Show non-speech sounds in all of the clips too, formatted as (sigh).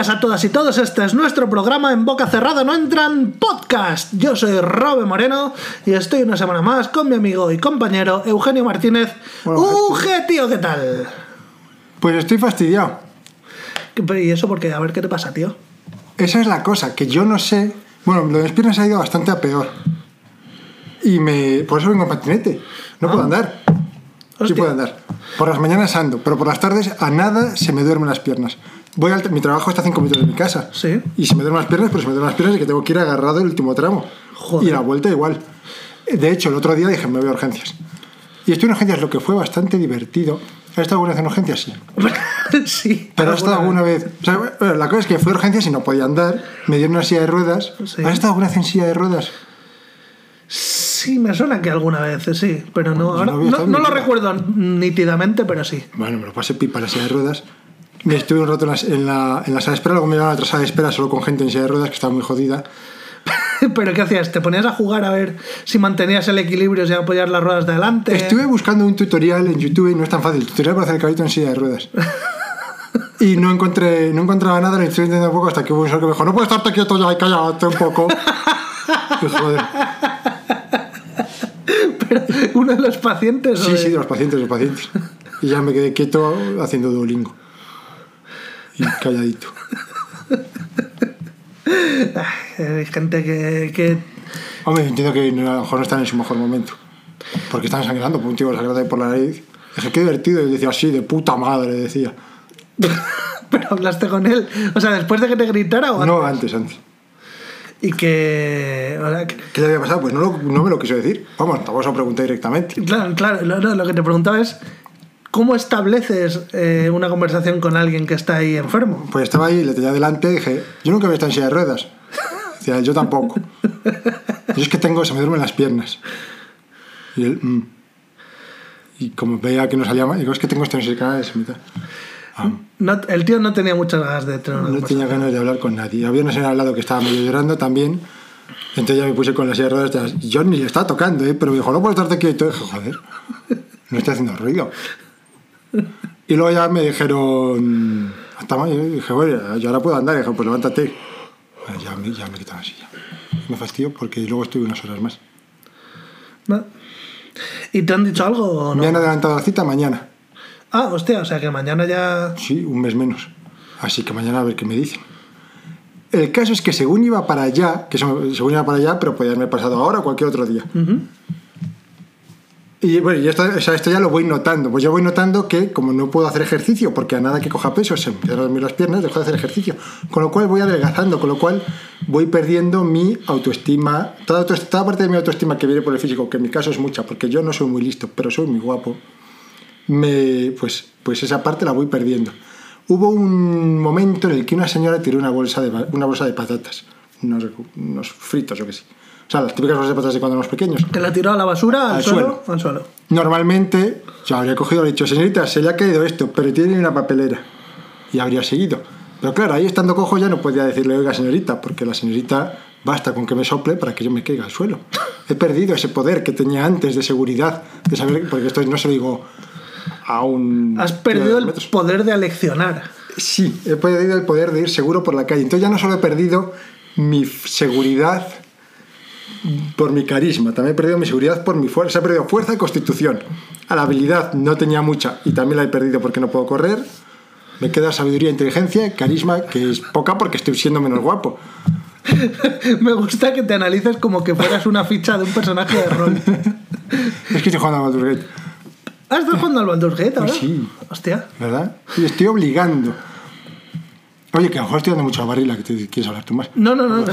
Bienvenidas a todas y todos. Este es nuestro programa en Boca Cerrada No Entran Podcast. Yo soy Robe Moreno y estoy una semana más con mi amigo y compañero Eugenio Martínez. Bueno, Uge, tío, ¿qué tal? Pues estoy fastidiado. ¿Qué- ¿Y eso por qué? A ver qué te pasa, tío. Esa es la cosa, que yo no sé. Bueno, lo de mis piernas ha ido bastante a peor. Y me. Por eso vengo en patinete. No puedo andar. Sí Ah. Hostia. puedo andar. Por las mañanas ando, pero por las tardes a nada se me duermen las piernas. Voy al, mi trabajo está a 5 minutos de mi casa. Sí. Y se me duermen las piernas, pero se me duermen las piernas y que tengo que ir agarrado el último tramo. Joder. Y la vuelta igual. De hecho, el otro día dije, me voy a urgencias. Y estoy en urgencias, lo que fue bastante divertido. ¿Has estado alguna vez en urgencias? Sí. (laughs) sí. ¿Pero has estado alguna vez? O sea, bueno, la cosa es que fui a urgencias y no podía andar. Me dieron una silla de ruedas. Sí. ¿Has estado alguna vez en silla de ruedas? Sí, me suena que alguna vez, sí. Pero no, ahora- no había no, no mi lo recuerdo nítidamente, pero sí. Bueno, me lo pasé pipa la silla de ruedas. Me estuve un rato en la, en la, en la sala de espera, luego me llevaron a otra sala de espera solo con gente en silla de ruedas que estaba muy jodida. (laughs) ¿Pero qué hacías? ¿Te ponías a jugar a ver si mantenías el equilibrio sin apoyar las ruedas de adelante? Estuve buscando un tutorial en YouTube y no es tan fácil. Tutorial para hacer el caballito en silla de ruedas. (laughs) Y no encontré, no encontraba nada, lo estuve intentando un poco hasta que hubo un señor que me dijo, no puedes estarte quieto ya y cállate un poco. Y, joder. (laughs) Pero uno de los pacientes. o Sí, de- sí, de los pacientes, de los pacientes. Y ya me quedé quieto haciendo Duolingo. Calladito. Hay gente que, que- Hombre, entiendo que a lo mejor no están en su mejor momento. Porque están sangrando, por un tío sangrando por la nariz. Dije, qué divertido. Y decía, así, de puta madre, decía. (laughs) Pero hablaste con él. O sea, después de que te gritara o No, antes, antes. Y que. o sea, que- ¿Qué le había pasado? Pues no, lo- no me lo quiso decir. Vamos, te vamos a preguntar directamente. Claro, claro. Lo, no, lo que te preguntaba es. ¿Cómo estableces eh, una conversación con alguien que está ahí enfermo? Pues estaba ahí, le tenía delante y dije, yo nunca había estado en silla de ruedas. Decía, yo tampoco. (laughs) Yo es que tengo, se me duermen las piernas. Y él, "Mm". Y como veía que no salía mal, digo, es que tengo esto en el canal de mitad. Ah, No- el tío no tenía muchas ganas de tener una no tenía ganas de hablar con nadie. Había una señora al lado que estaba medio llorando también. Entonces ya me puse con la silla de ruedas. Yo ni le estaba tocando, ¿eh? pero me dijo, no puedes estarte quieto. Y dije, joder, no estoy haciendo ruido. Y luego ya me dijeron, hasta mañana. Y dije, bueno, yo ahora puedo andar. Y dije, pues levántate. Bueno, ya me, ya me quitan la silla. Me fastidio porque luego estuve unas horas más. ¿Y te han dicho algo o no? Me han adelantado la cita mañana. Ah, hostia, o sea que mañana ya. Sí, un mes menos. Así que mañana a ver qué me dicen. El caso es que según iba para allá, que se- según iba para allá, pero podía haberme pasado ahora o cualquier otro día. Y bueno, esto, o sea, esto ya lo voy notando. Pues yo voy notando que como no puedo hacer ejercicio, porque a nada que coja peso se empiezan a dormir las piernas, dejo de hacer ejercicio. Con lo cual voy adelgazando, con lo cual voy perdiendo mi autoestima. Toda, toda parte de mi autoestima que viene por el físico, que en mi caso es mucha, porque yo no soy muy listo, pero soy muy guapo. Me, pues, pues esa parte la voy perdiendo. Hubo un momento en el que una señora tiró una bolsa de, una bolsa de patatas, unos, unos fritos o que sí. O sea, las típicas bolsas de patatas de cuando éramos pequeños. ¿Te la tiró a la basura, al, Al suelo? suelo. Al suelo. Normalmente yo habría cogido y dicho, señorita, se le ha caído esto, pero tiene una papelera. Y habría seguido. Pero claro, ahí estando cojo ya no podía decirle, oiga, señorita, porque la señorita basta con que me sople para que yo me caiga al suelo. He perdido ese poder que tenía antes de seguridad, de saber, porque esto no se lo digo a un... Has perdido el poder de aleccionar. Sí, he perdido el poder de ir seguro por la calle. Entonces ya no solo he perdido mi seguridad por mi carisma, también he perdido mi seguridad por mi fuerza. He perdido fuerza y constitución. A la habilidad no tenía mucha y también la he perdido porque no puedo correr. Me queda sabiduría, inteligencia, carisma, que es poca porque estoy siendo menos guapo. (laughs) Me gusta que te analices como que fueras una ficha de un personaje de rol. (laughs) Es que estoy jugando a Baldur's Gate, ¿Ah, estás jugando al Baldur's Gate ahora? sí. Hostia. ¿verdad? Y estoy obligando. Oye, que a lo mejor estoy dando mucho a barrila, que te quieres hablar tú más. No, no, no. no.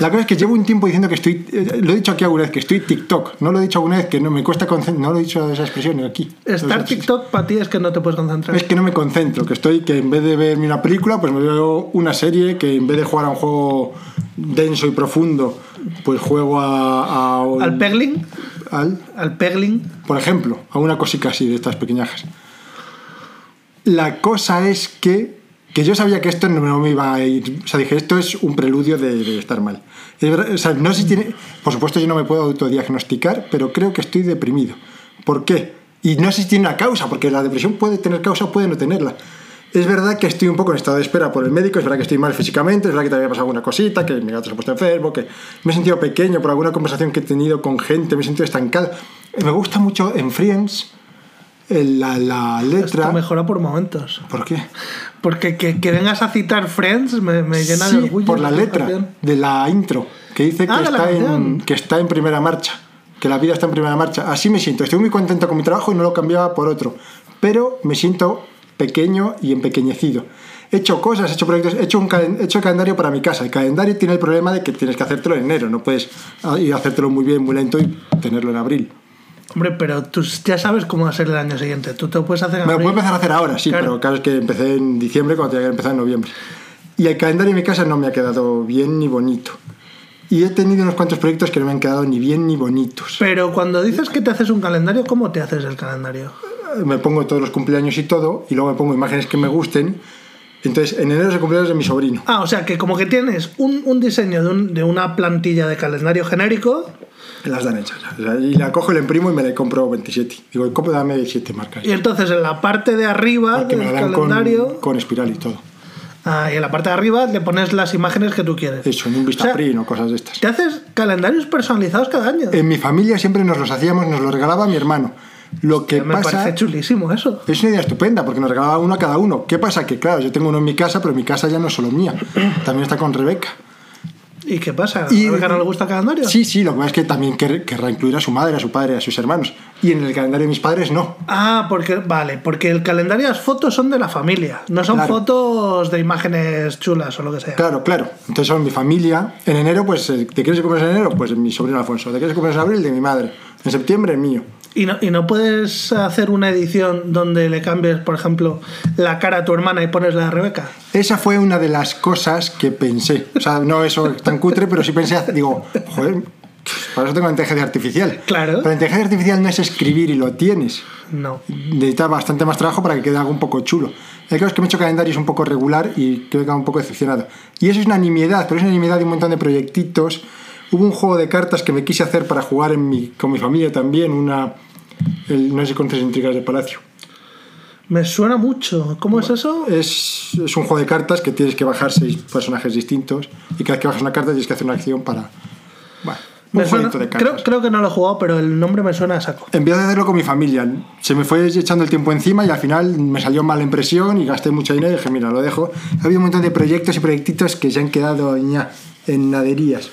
La cosa es que llevo un tiempo diciendo que estoy. eh, Lo he dicho aquí alguna vez, que estoy TikTok. No lo he dicho alguna vez, que no me cuesta concentrar. No lo he dicho esa expresión aquí. Estar. TikTok para ti es que no te puedes concentrar. Es que no me concentro, que estoy, que en vez de verme una película, pues me veo una serie, que en vez de jugar a un juego denso y profundo, pues juego a. a- Al Pegling, al- al Pegling, por ejemplo, a una cosica así de estas pequeñajas. La cosa es que, que yo sabía que esto no me iba a ir. O sea, dije, esto es un preludio de, de estar mal. O sea, no sé si tiene. Por supuesto, yo no me puedo autodiagnosticar, pero creo que estoy deprimido. ¿Por qué? Y no sé si tiene una causa, porque la depresión puede tener causa o puede no tenerla. Es verdad que estoy un poco en estado de espera por el médico, es verdad que estoy mal físicamente, es verdad que te había pasado alguna cosita, que mi gato se ha puesto enfermo, que me he sentido pequeño por alguna conversación que he tenido con gente, me he sentido estancado. Me gusta mucho en Friends la, la letra. Esto mejora por momentos. ¿Por qué? Porque que, que vengas a citar Friends me, me llena Sí, de orgullo. por la letra canción. de la intro, que dice que, Ah, la está en, que está en primera marcha, que la vida está en primera marcha. Así me siento. Estoy muy contento con mi trabajo y no lo cambiaba por otro. Pero me siento pequeño y empequeñecido. He hecho cosas, he hecho proyectos, he hecho un he hecho calendario para mi casa. El calendario tiene el problema de que tienes que hacértelo en enero, no puedes ah, ir a hacértelo muy bien, muy lento y tenerlo en abril. Hombre, pero tú ya sabes cómo va a ser el año siguiente. Tú te lo puedes hacer en Me lo puedo empezar a hacer ahora, sí, Claro. pero claro es que empecé en diciembre cuando tenía que empezar en noviembre. Y el calendario en mi casa no me ha quedado bien ni bonito. Y he tenido unos cuantos proyectos que no me han quedado ni bien ni bonitos. Pero cuando dices que te haces un calendario, ¿cómo te haces el calendario? Me pongo todos los cumpleaños y todo, y luego me pongo imágenes que me gusten. Entonces, en enero es el cumpleaños de mi sobrino. Ah, o sea que como que tienes un, un diseño de, un- de una plantilla de calendario genérico. Las dan hechas. Sea, y la cojo, la imprimo y me la compro 27. Digo, ¿cómo dame 7 marcas? Y entonces en la parte de arriba Que me del la dan con, calendario. con espiral y todo. Ah, y en la parte de arriba le pones las imágenes que tú quieres. Eso, en un O sea, Vistaprint o cosas de estas. Te haces calendarios personalizados cada año. En mi familia siempre nos los hacíamos, nos los regalaba mi hermano. Lo que Me pasa... parece chulísimo eso. Es una idea estupenda porque nos regalaba uno a cada uno. ¿Qué pasa? Que claro, yo tengo uno en mi casa, pero mi casa ya no es solo mía. También está con Rebeca. ¿Y qué pasa? Y- ¿A Rebeca no le gusta el calendario? Sí, sí, lo que pasa es que también quer- querrá incluir a su madre, a su padre, a sus hermanos. Y en el calendario de mis padres no. Ah, porque vale, porque el calendario las fotos son de la familia, no son Claro. fotos de imágenes chulas o lo que sea. Claro, claro. Entonces son mi familia. En enero, pues, eh, ¿te quieres comer en enero? Pues mi sobrino Alfonso. ¿Te quieres comer en abril? De mi madre. En septiembre, el mío. Y no, y no puedes hacer una edición donde le cambies, por ejemplo, la cara a tu hermana y pones la de Rebeca. Esa fue una de las cosas que pensé. O sea, no eso tan cutre, pero sí pensé, digo, joder, para eso tengo la inteligencia artificial. Claro. Pero la inteligencia artificial no es escribir y lo tienes. No. necesita bastante más trabajo para que quede algo un poco chulo. El caso es que me he hecho calendarios un poco regular y creo que queda un poco decepcionado. Y eso es una nimiedad, pero es una nimiedad de un montón de proyectitos. Hubo un juego de cartas que me quise hacer para jugar en mi, con mi familia también, una... el- no sé si conoces Intrigas de Palacio. Me suena mucho. ¿Cómo es eso? Es, es un juego de cartas que tienes que bajar seis personajes distintos y cada vez que bajas una carta tienes que hacer una acción para... Bueno, un Me suena- de cartas. creo, creo que no lo he jugado, pero el nombre me suena a saco. Empecé a hacerlo con mi familia. Se me fue echando el tiempo encima y al final me salió mala impresión y gasté mucho dinero y dije, mira, lo dejo. Ha habido un montón de proyectos y proyectitos que se han quedado ña, en naderías.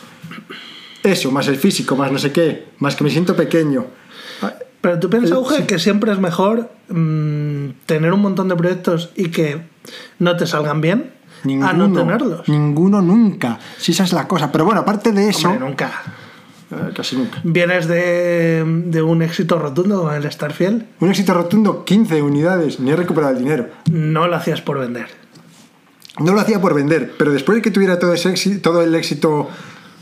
Eso, más el físico, más no sé qué, más que me siento pequeño. Pero tú piensas, sí. que siempre es mejor mm, tener un montón de proyectos y que no te salgan bien Ninguno, a no tenerlos. ninguno nunca. Si esa es la cosa. Pero bueno, aparte de eso, Hombre, nunca. eh, casi nunca. Vienes de, de un éxito rotundo con el Starfield. Un éxito rotundo, 15 unidades, ni he recuperado el dinero. No lo hacías por vender. No lo hacía por vender, pero después de que tuviera todo, ese éxito, todo el éxito,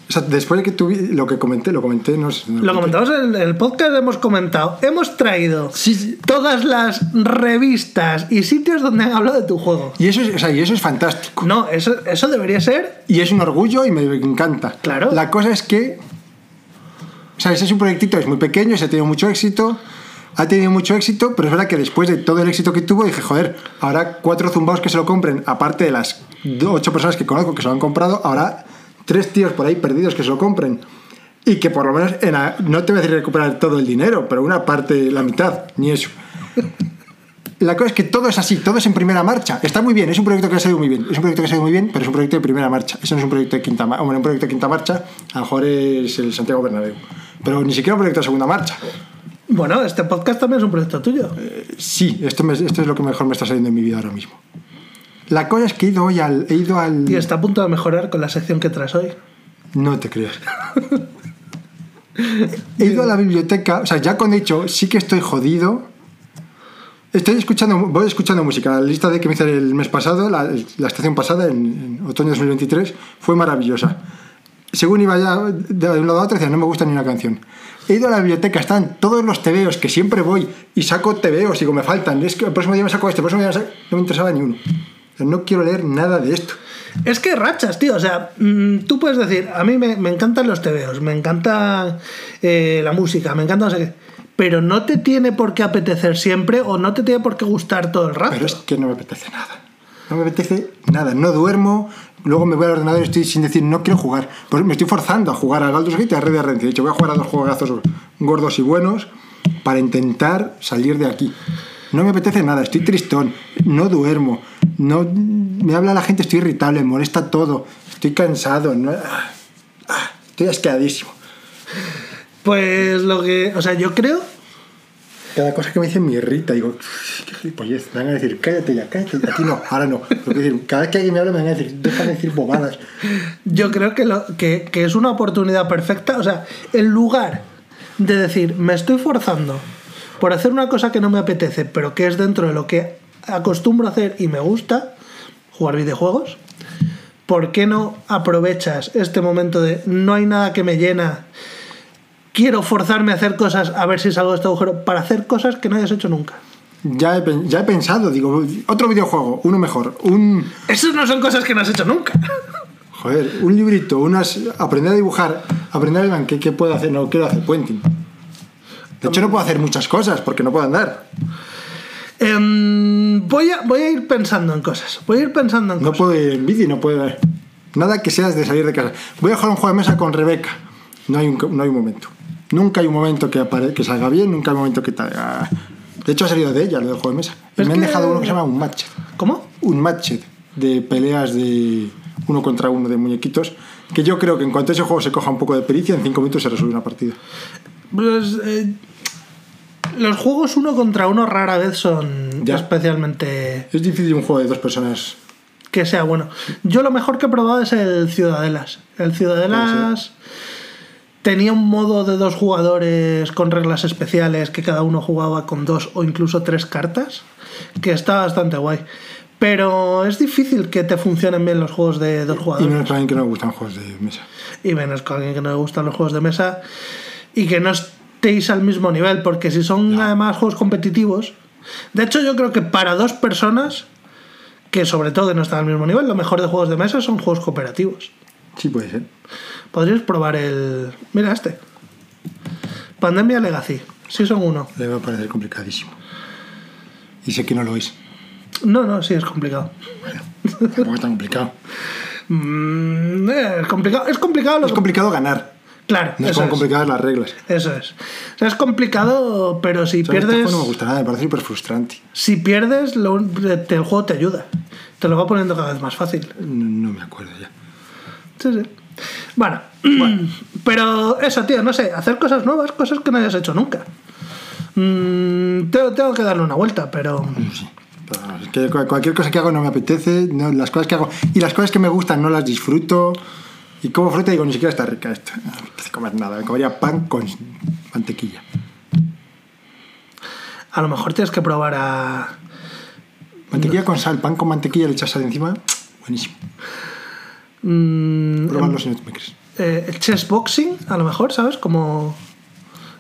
o sea, después de que tuviera lo que comenté, lo comenté, no sé. no Lo comentamos en el podcast, hemos comentado. Hemos traído Sí, sí. todas las revistas y sitios donde han hablado de tu juego. Y eso es, o sea, y eso es fantástico. No, eso, eso debería ser. Y es un orgullo y me encanta. Claro. La cosa es que, o sea, ese es un proyectito, es muy pequeño, se ha tenido mucho éxito, ha tenido mucho éxito, pero es verdad que después de todo el éxito que tuvo, dije, joder, ahora cuatro zumbaos que se lo compren, aparte de las ocho personas que conozco que se lo han comprado, ahora tres tíos por ahí perdidos que se lo compren. Y que por lo menos, en no te voy a decir recuperar todo el dinero, pero una parte, la mitad, ni eso. La cosa es que todo es así, todo es en primera marcha. Está muy bien, es un proyecto que ha salido muy bien. Es un proyecto que ha salido muy bien, pero es un proyecto de primera marcha. Eso no es un proyecto de quinta marcha. Hombre, un proyecto de quinta marcha, a lo mejor es el Santiago Bernabéu. Pero ni siquiera un proyecto de segunda marcha. Bueno, este podcast también es un proyecto tuyo. Sí, esto, me- esto es lo que mejor me está saliendo en mi vida ahora mismo. La cosa es que he ido hoy al. He ido al Y está a punto de mejorar con la sección que traes hoy. No te creas. He ido a la biblioteca, o sea, ya cuando he dicho sí que estoy jodido, estoy escuchando, voy escuchando música. La lista de que me hice el mes pasado, la, la estación pasada, en, en otoño 2023, fue maravillosa. Según iba ya de un lado a otro, decía, no me gusta ni una canción. He ido a la biblioteca, están todos los tebeos, que siempre voy y saco tebeos, digo, me faltan. Es que el próximo día me saco este, el próximo día me saco... No me interesaba ni uno. No quiero leer nada de esto. Es que rachas, tío. O sea, mm, tú puedes decir, a mí me, me encantan los tebeos, me encanta eh, la música, me encanta no sé qué. Pero no te tiene por qué apetecer siempre o no te tiene por qué gustar todo el rato. Pero es que no me apetece nada. No me apetece nada. No duermo. Luego me voy al ordenador y estoy sin decir, no quiero jugar. Pues me estoy forzando a jugar al Baldur's Gate y a Red Dead Redemption. De hecho, voy a jugar a dos juegazos gordos y buenos para intentar salir de aquí. No me apetece nada, estoy tristón, no duermo, no me habla la gente, estoy irritable, me molesta todo, estoy cansado, no- ah, ah, estoy asqueadísimo. Pues lo que. O sea, yo creo. Cada cosa que me dicen me irrita, digo, "Uf, qué gilipollez, me van a decir, cállate ya, cállate ya, a ti no, ahora no. Decir, cada vez que alguien me habla me van a decir, deja de decir bobadas. Yo creo que, lo, que, que es una oportunidad perfecta. O sea, en lugar de decir, me estoy forzando por hacer una cosa que no me apetece, pero que es dentro de lo que acostumbro a hacer y me gusta, jugar videojuegos, ¿por qué no aprovechas este momento de no hay nada que me llena? Quiero forzarme a hacer cosas a ver si salgo de este agujero para hacer cosas que no hayas hecho nunca. Ya he, pen- ya he pensado, digo, otro videojuego, uno mejor, un, Esas no son cosas que no has hecho nunca. joder, un librito, unas, aprender a dibujar, aprender el banque, ¿qué puedo hacer? No quiero hacer puenting. De hecho, no puedo hacer muchas cosas porque no puedo andar. Em, voy, a, voy a ir pensando en cosas. Voy a ir pensando en No cosas. puedo ir en bici, no puedo. Nada que seas de salir de casa. Voy a jugar un juego de mesa con Rebeca. No hay un, no hay un momento. Nunca hay un momento que, apare- que salga bien, nunca hay un momento que ah. De hecho, ha salido de ella lo del juego de mesa. Y me han que- dejado uno que se llama un match. ¿Cómo? Un match de peleas de uno contra uno de muñequitos. Que yo creo que en cuanto ese juego se coja un poco de pericia, en cinco minutos se resuelve una partida. Pues, eh, los juegos uno contra uno rara vez son Ya. especialmente Es difícil un juego de dos personas. que sea bueno. Yo lo mejor que he probado es el Ciudadelas. El Ciudadelas tenía un modo de dos jugadores con reglas especiales que cada uno jugaba con dos o incluso tres cartas, que está bastante guay. Pero es difícil que te funcionen bien los juegos de dos Y jugadores. no es para alguien que no le gustan juegos de mesa. y menos con alguien que no le gustan los juegos de mesa y que no estéis al mismo nivel, porque si son además juegos competitivos, de hecho yo creo que para dos personas que sobre todo que no están al mismo nivel, lo mejor de juegos de mesa son juegos cooperativos. Sí, puede ser. Podrías probar el... Mira este. Pandemia Legacy. Sí son uno. Le va a parecer complicadísimo. Y sé que no lo es. No, no, sí es complicado. Tampoco es tan complicado. (laughs) Mm, eh, es complicado. Es complicado lo Es complicado ganar. Claro, No es como complicadas las reglas. Eso es. O sea, es complicado, pero si O sea, pierdes... no me gusta nada, me parece súper frustrante. Si pierdes, lo el juego te ayuda. Te lo va poniendo cada vez más fácil. No, no me acuerdo ya. Sí, sí. (clears throat) Bueno, pero eso, tío, no sé, hacer cosas nuevas, cosas que no hayas hecho nunca. Mm, tengo, tengo que darle una vuelta, pero Sí. Pero es que cualquier cosa que hago no me apetece. no, las cosas que hago. Y las cosas que me gustan no las disfruto. Y como fruta digo, ni siquiera está rica esto. No apetece comer nada. Me comería pan con mantequilla. a lo mejor tienes que probar a... Mantequilla con sal, pan con mantequilla, le echas sal encima. Buenísimo. mm, Pruébalo si no te me crees. eh, chess boxing, a lo mejor, ¿sabes? Como,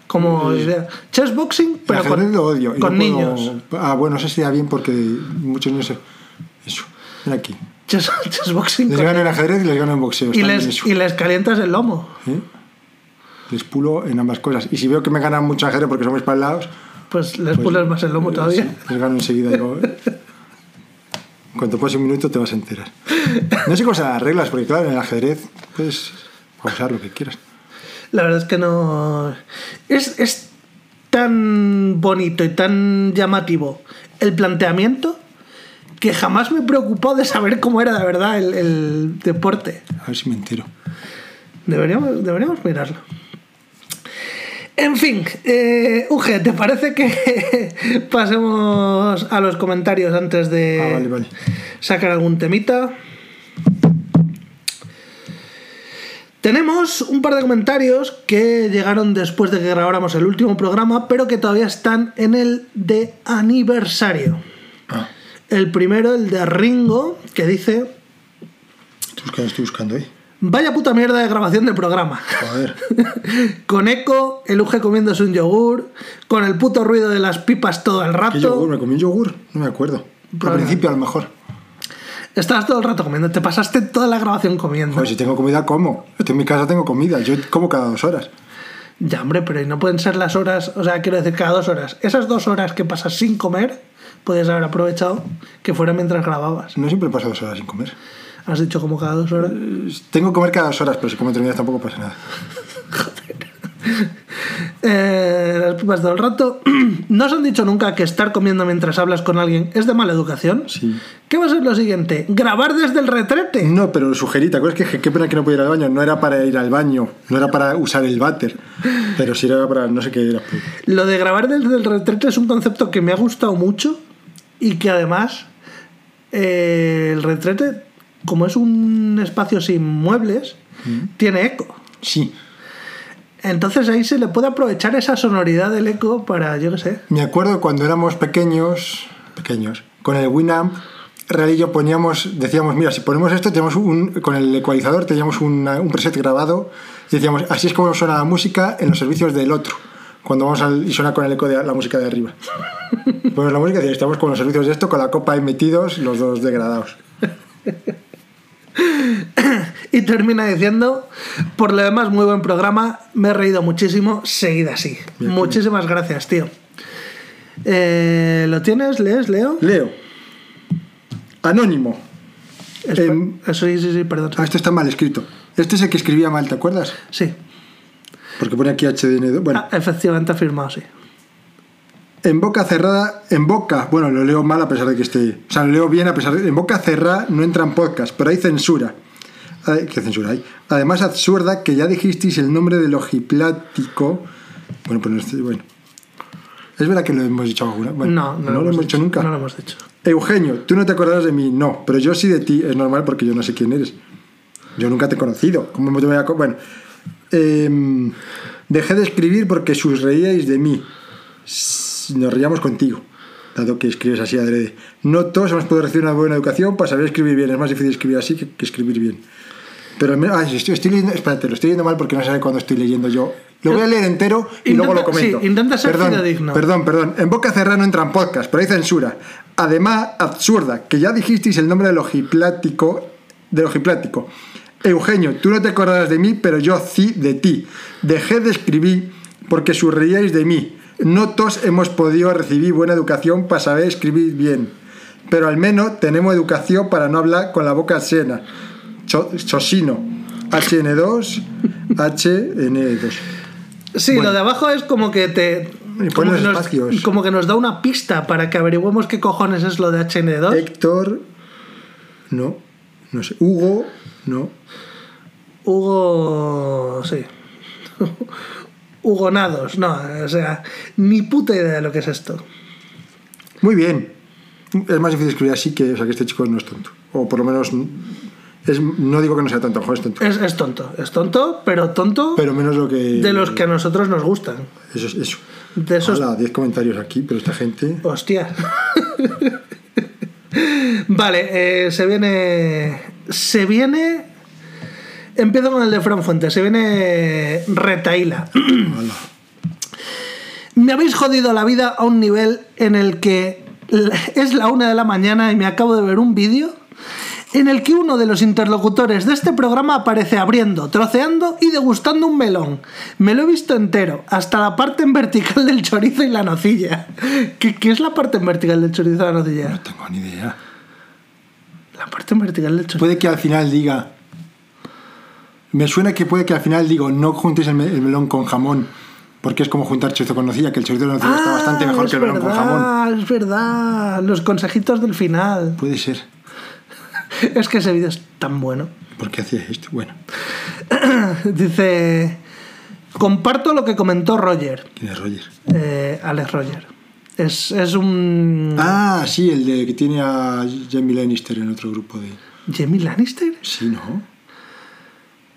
como idea. Chess boxing, pero con, lo odio. con no puedo- niños. Ah, bueno, eso sería bien porque muchos niños. Eso. Ven aquí. Chess, (laughs) chess boxing Les gano en ajedrez y les gano en boxeo. y, les, eso. y les calientas el lomo. ¿Eh? Les pulo en ambas cosas. Y si veo que me ganan mucho ajedrez porque son muy espaldados, Pues les pules más el lomo todavía. sí, les gano enseguida. Digo, ¿eh? En (laughs) cuanto pase un minuto te vas a enterar. No sé cómo son las reglas, porque claro, en el ajedrez puedes usar lo que quieras. La verdad es que no. Es, es tan bonito y tan llamativo el planteamiento que jamás me preocupó de saber cómo era de verdad el, el deporte. A ver si me entero. Deberíamos, deberíamos mirarlo. En fin, eh, Uge, ¿te parece que (laughs) pasemos a los comentarios antes de Ah, vale, vale. sacar algún temita? Tenemos un par de comentarios que llegaron después de que grabáramos el último programa, pero que todavía están en el de aniversario. Ah, El primero, el de Ringo, que dice: estoy buscando, estoy buscando. Vaya puta mierda de grabación del programa. Joder. (laughs) con eco, el Uge comiéndose un yogur, con el puto ruido de las pipas todo el ¿Qué rato. yogur? ¿Me comí un yogur? No me acuerdo. Al principio, a lo mejor. Estabas todo el rato comiendo, te pasaste toda la grabación comiendo. Joder, si tengo comida, como. Estoy en mi casa, tengo comida. Yo como cada dos horas. Ya, hombre, pero no pueden ser las horas, o sea, quiero decir, cada dos horas. Esas dos horas que pasas sin comer, podías haber aprovechado que fuera mientras grababas. No siempre paso dos horas sin comer. Has dicho como cada dos horas. Tengo que comer cada dos horas, pero si como terminas tampoco pasa nada. (laughs) Eh, las pipas todo el rato. (clears throat) ¿No os han dicho nunca que estar comiendo mientras hablas con alguien es de mala educación? Sí. ¿Qué va a ser lo siguiente? ¿Grabar desde el retrete? No, pero lo sugerí, ¿te acuerdas que qué pena que no podía ir al baño? No era para ir al baño, no era para usar el váter, pero sí era para no sé qué era. Lo de grabar desde el retrete es un concepto que me ha gustado mucho y que además eh, el retrete, como es un espacio sin muebles, tiene eco. Sí. Entonces ahí se le puede aprovechar esa sonoridad del eco para, yo qué sé. Me acuerdo cuando éramos pequeños, pequeños, con el Winamp, Real y yo poníamos, decíamos, mira, si ponemos esto, tenemos un, con el ecualizador teníamos una- un preset grabado y decíamos, así es como suena la música en los servicios del otro. Cuando vamos al, y suena con el eco de la música de arriba. (laughs) Pues la música, estamos con los servicios de esto, con la copa ahí metidos, los dos degradados. (coughs) Y termina diciendo, por lo demás, muy buen programa, me he reído muchísimo, seguid así. Muchísimas gracias, tío. Eh, ¿Lo tienes? ¿Lees, Leo? Leo. Anónimo. Espe- Em, eh, sí, sí, sí, perdón. Ah, esto está mal escrito. Este es el que escribía mal, ¿te acuerdas? Sí. Porque pone aquí HDN. Bueno, Ah, efectivamente, afirmado, sí. en boca cerrada, en boca, bueno, lo leo mal a pesar de que esté. O sea, lo leo bien a pesar de. En boca cerrada no entra en podcast, pero hay censura. Ay, ¿Qué censura hay? Además, absurda que ya dijisteis el nombre del ojiplático. Bueno, pues no estoy- bueno. Es verdad que lo hemos dicho alguna. Bueno, No, no, lo hemos dicho nunca. No lo hemos dicho. Eugenio, tú no te acordarás de mí, no, pero yo sí de ti, es normal porque yo no sé quién eres. Yo nunca te he conocido. ¿Cómo me voy a Bueno, em, dejé de escribir porque sus reíais de mí. Nos reíamos contigo, dado que escribes así adrede. No todos hemos podido recibir una buena educación para saber escribir bien. Es más difícil escribir así que, que escribir bien. Pero al menos, ay, estoy, estoy leyendo, espérate, lo estoy leyendo mal porque no sé cuándo estoy leyendo yo. Lo voy a leer entero y Intenta- luego lo comento. sí, intenta ser perdón, fidedigno. Perdón, perdón. En boca cerrada no entran podcast, pero hay censura. Además, absurda, que ya dijisteis el nombre del ojiplático. Del ojiplático. Eugenio, tú no te acordarás de mí, pero yo sí de ti. Dejé de escribir porque surreíais de mí. No todos hemos podido recibir buena educación para saber escribir bien. Pero al menos tenemos educación para no hablar con la boca llena. Cho- Chosino. HN2, HN2. Sí, Bueno. lo de abajo es como que te. Y Como que, nos, como que nos da una pista para que averigüemos qué cojones es lo de HN2. Héctor, no, no sé. Hugo, no. Hugo. Sí. (laughs) Hugonados, no, o sea, ni puta idea de lo que es esto. Muy bien. Es más difícil escribir así que, o sea, que este chico no es tonto. O por lo menos, es, no digo que no sea tonto, ojo, es tonto. Es, es tonto, es tonto, pero tonto Pero menos lo que. de los que a nosotros nos gustan. Eso es eso. De esos. Hola, 10 comentarios aquí, pero esta gente. Hostia. (laughs) vale, eh, se viene. Se viene. Empiezo con el de Fran Fuentes. Se viene Retaila. Hola. (clears throat) Me habéis jodido la vida a un nivel en el que es la una de la mañana y me acabo de ver un vídeo en el que uno de los interlocutores de este programa aparece abriendo, troceando y degustando un melón. Me lo he visto entero, hasta la parte en vertical del chorizo y la nocilla. (laughs) ¿Qué, qué es la parte en vertical del chorizo y la nocilla? No tengo ni idea. La parte en vertical del chorizo. Puede que al final diga. Me suena que puede que al final digo, no juntéis el, me- el melón con jamón, porque es como juntar chorizo con nocilla, que el chorizo de nocilla está bastante mejor Ah, es que el melón con jamón. verdad, Es verdad, los consejitos del final. Puede ser. (laughs) Es que ese vídeo es tan bueno. ¿Por qué hacía esto? Bueno, (coughs) Dice, comparto lo que comentó Roger, ¿quién es Roger? eh, Alex Roger. Es, es un... Ah, sí, el de que tiene a Jamie Lannister en otro grupo de. ¿Jamie Lannister? Sí, ¿no?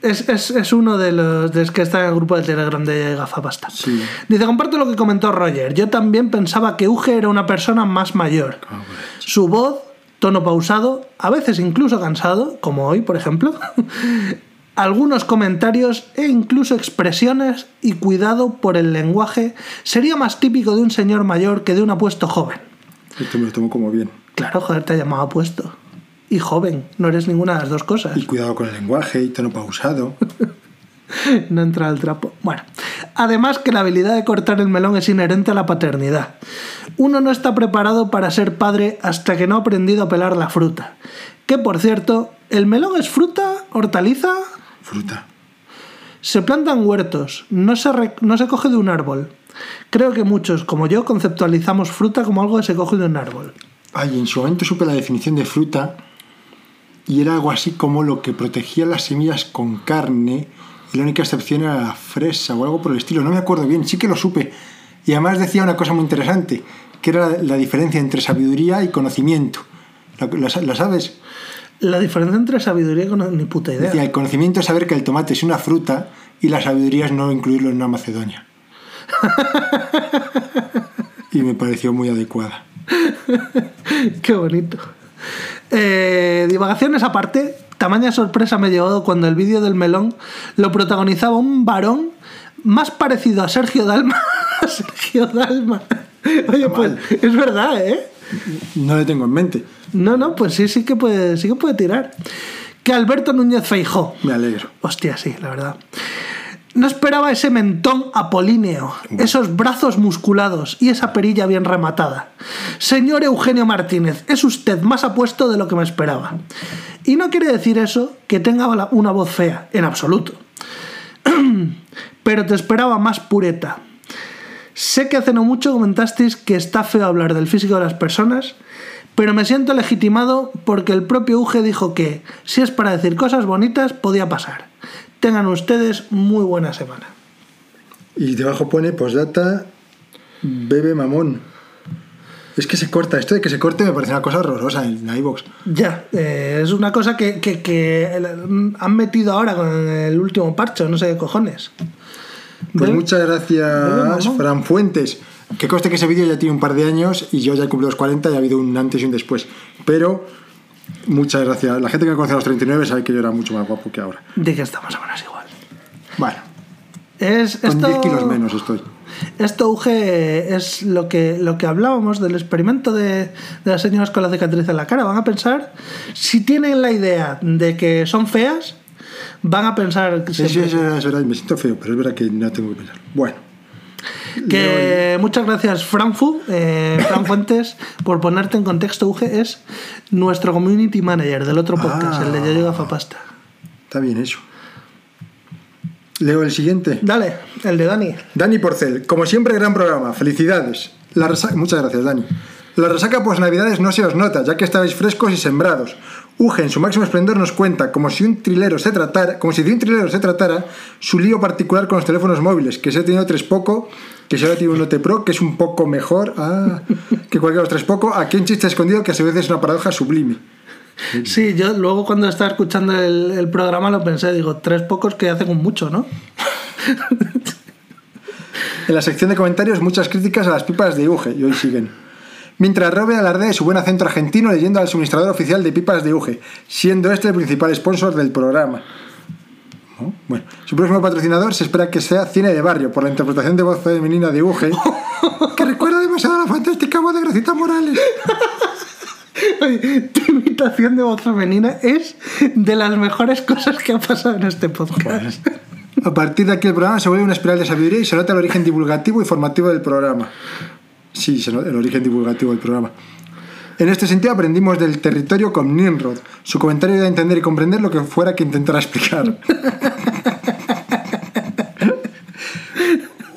Es, es, es uno de los de que está en el grupo de Telegram de Gafapasta. Sí. Dice, comparto lo que comentó Roger. Yo también pensaba que Uge era una persona más mayor. Ah, bueno. Su voz, tono pausado, a veces incluso cansado, como hoy, por ejemplo. Algunos comentarios e incluso expresiones y cuidado por el lenguaje sería más típico de un señor mayor que de un apuesto joven. Esto me lo tomo como bien. Claro, joder, te ha llamado apuesto. Y joven, no eres ninguna de las dos cosas. Y cuidado con el lenguaje y tono pausado. (laughs) No entra al trapo. Bueno, Además que la habilidad de cortar el melón es inherente a la paternidad. Uno no está preparado para ser padre hasta que no ha aprendido a pelar la fruta. Que por cierto, ¿el melón es fruta, hortaliza? Fruta. Se plantan huertos, no se, re- no se coge de un árbol. Creo que muchos, como yo, conceptualizamos fruta como algo que se coge de un árbol. Ay, en su momento supe la definición de fruta y era algo así como lo que protegía las semillas con carne y la única excepción era la fresa o algo por el estilo. No me acuerdo bien, sí que lo supe. Y además decía una cosa muy interesante, que era la, la diferencia entre sabiduría y conocimiento. ¿La, la- la sabes? La diferencia entre sabiduría y con ni puta idea. Decía, el conocimiento es saber que el tomate es una fruta y la sabiduría es no incluirlo en una Macedonia. (laughs) y me pareció muy adecuada. (laughs) Qué bonito. Eh, divagaciones aparte, tamaña sorpresa me llevó cuando el vídeo del melón lo protagonizaba un varón más parecido a Sergio Dalma. a (laughs) Sergio Dalma. Oye, pues es verdad, ¿eh? No le tengo en mente. No, no, pues sí, sí que puede, sí que puede tirar. Que Alberto Núñez Feijó. Me alegro. Hostia, sí, la verdad. No esperaba ese mentón apolíneo, esos brazos musculados y esa perilla bien rematada. Señor Eugenio Martínez, es usted más apuesto de lo que me esperaba. Y no quiere decir eso que tenga una voz fea, en absoluto. (clears throat) Pero te esperaba más pureta. Sé que hace no mucho comentasteis que está feo hablar del físico de las personas, pero me siento legitimado porque el propio Uge dijo que, si es para decir cosas bonitas, podía pasar. Tengan ustedes muy buena semana. Y debajo pone postdata bebe mamón. Es que se corta. Esto de que se corte me parece una cosa horrorosa en iVoox. Ya, eh, es una cosa que, que- han metido ahora con el último parcho, no sé qué cojones. Pues Bebe- muchas gracias. Fran Fuentes. Que conste que ese vídeo ya tiene un par de años y yo ya he cumplido los 40 y ha habido un antes y un después. Pero muchas gracias. La gente que me conoce a los 39 sabe que yo era mucho más guapo que ahora. De que estamos más o menos igual. Bueno, Es, con esto, 10 kilos menos estoy. Esto, Uge, es lo que, lo que hablábamos del experimento de, de las señoras con la cicatriz en la cara. Van a pensar, si tienen la idea de que son feas, van a pensar que, Sí, sí, siempre- verdad, es verdad, me siento feo, pero es verdad que no tengo que pensar. Bueno, que muchas gracias, Franfu, eh, (coughs) Fran Fuentes, por ponerte en contexto. Uge es nuestro community manager del otro podcast, Ah. el de Yo Llego a Fapasta. está bien eso. Leo el siguiente. Dale, el de Dani. Dani Porcel, como siempre, gran programa. Felicidades. La resa- Muchas gracias, Dani. La resaca pues navidades no se os nota, ya que estabais frescos y sembrados. Uge, en su máximo esplendor, nos cuenta, como si un trilero se tratara, como si de un trilero se tratara, su lío particular con los teléfonos móviles, que se ha tenido tres poco, que ahora tiene un Note Pro, que es un poco mejor ah, que cualquiera de los tres poco. Aquí un chiste escondido que a su vez es una paradoja sublime. Sí, yo luego cuando estaba escuchando el, el programa lo pensé, digo, tres pocos que hacen un mucho, ¿no? En la sección de comentarios, muchas críticas a las pipas de Uge, y hoy siguen. Mientras Robe alardea de su buen acento argentino leyendo al suministrador oficial de pipas de Uge, siendo este el principal sponsor del programa. ¿No? Bueno, su próximo patrocinador se espera que sea Cine de Barrio, por la interpretación de voz femenina de Uge, (laughs) que recuerda demasiado a la fantástica voz de Gracita Morales. (laughs) Oye, tu imitación de voz femenina es de las mejores cosas que ha pasado en este podcast. A partir de aquí el programa se vuelve una espiral de sabiduría y se nota el origen divulgativo y formativo del programa. Sí, se nota el origen divulgativo del programa. En este sentido aprendimos del territorio con Nimrod. Su comentario da a entender y comprender lo que fuera que intentara explicar. (laughs)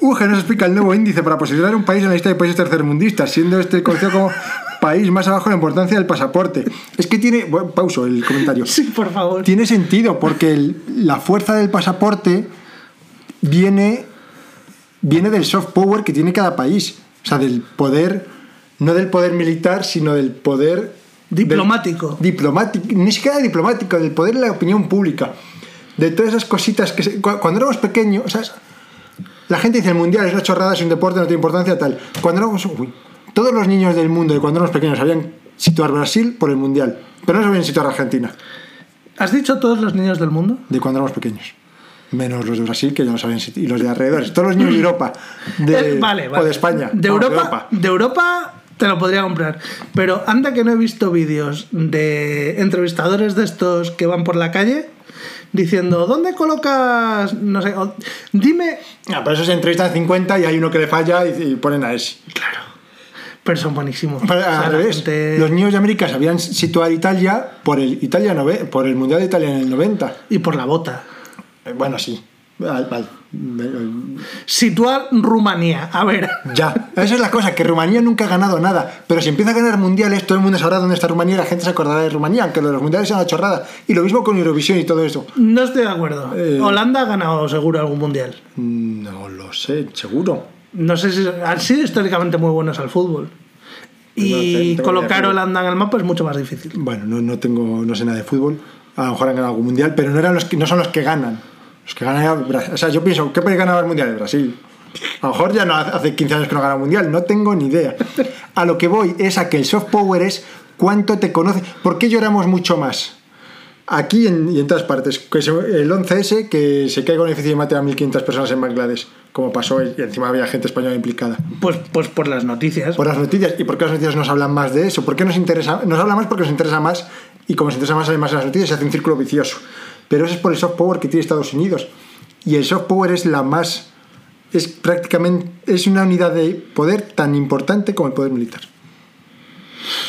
UGE nos explica el nuevo índice para posicionar un país en la lista de países tercermundistas, siendo este conocido como país más abajo en la importancia del pasaporte. Es que tiene... bueno, pauso el comentario. Sí, por favor. Tiene sentido, porque el- la fuerza del pasaporte viene, viene del soft power que tiene cada país. O sea, del poder, no del poder militar, sino del poder... Diplomático. del- diplomático, ni siquiera diplomático, del poder de la opinión pública. De todas esas cositas que... se- cu- cuando éramos pequeños, la gente dice el mundial es una chorrada, es un deporte, no tiene importancia, tal. Cuando éramos... uy, todos los niños del mundo de cuando éramos pequeños sabían situar Brasil por el mundial, pero no sabían situar Argentina ¿Has dicho todos los niños del mundo? de cuando éramos pequeños. Menos los de Brasil, que ya lo sabían, y los de alrededores. Todos los niños de Europa. (laughs) De, Eh, vale, vale. O de España. De no, Europa, de Europa te lo podría comprar. Pero anda que no he visto vídeos de entrevistadores de estos que van por la calle, diciendo, ¿dónde colocas? No sé, o- dime. Ah, pero eso se entrevistan 50 y hay uno que le falla y, y ponen a ese. Claro. Pero son buenísimos. Pero O sea, al revés, gente- los niños de América sabían situar Italia por el, Italia nove- por el Mundial de Italia en el 90. Y por la bota. Eh, Bueno, sí. Vale, vale. Situar Rumanía. A ver. Ya, esa es la cosa, que Rumanía nunca ha ganado nada. Pero si empieza a ganar mundiales, todo el mundo sabrá dónde está Rumanía y la gente se acordará de Rumanía, aunque lo de los mundiales sea una chorrada. Y lo mismo con Eurovisión y todo eso. No estoy de acuerdo. Eh. Holanda ha ganado seguro algún mundial. No lo sé, seguro. No sé si han sido históricamente muy buenos al fútbol. Y colocar. Holanda en el mapa es mucho más difícil. Bueno, no, no tengo, no sé nada de fútbol. A lo mejor han ganado algún mundial, pero no eran los que, no son los que ganan. Los que Bra- O sea, yo pienso, ¿qué país ganaba el mundial? El Brasil. A lo mejor ya no hace 15 años que no gana el mundial, no tengo ni idea. A lo que voy es a que el soft power es cuánto te conoce. ¿Por qué lloramos mucho más? Aquí en- y en todas partes. Que se- el 11S, que se caiga un edificio y mate a 1.500 personas en Bangladesh, como pasó, y encima había gente española implicada. Pues, pues por las noticias. Por las noticias. ¿Y por qué las noticias nos hablan más de eso? ¿Por qué nos interesa? Nos habla más porque nos interesa más y como nos interesa más además en las noticias se hace un círculo vicioso. Pero eso es por el soft power que tiene Estados Unidos. Y el soft power es la más... Es prácticamente... Es una unidad de poder tan importante como el poder militar.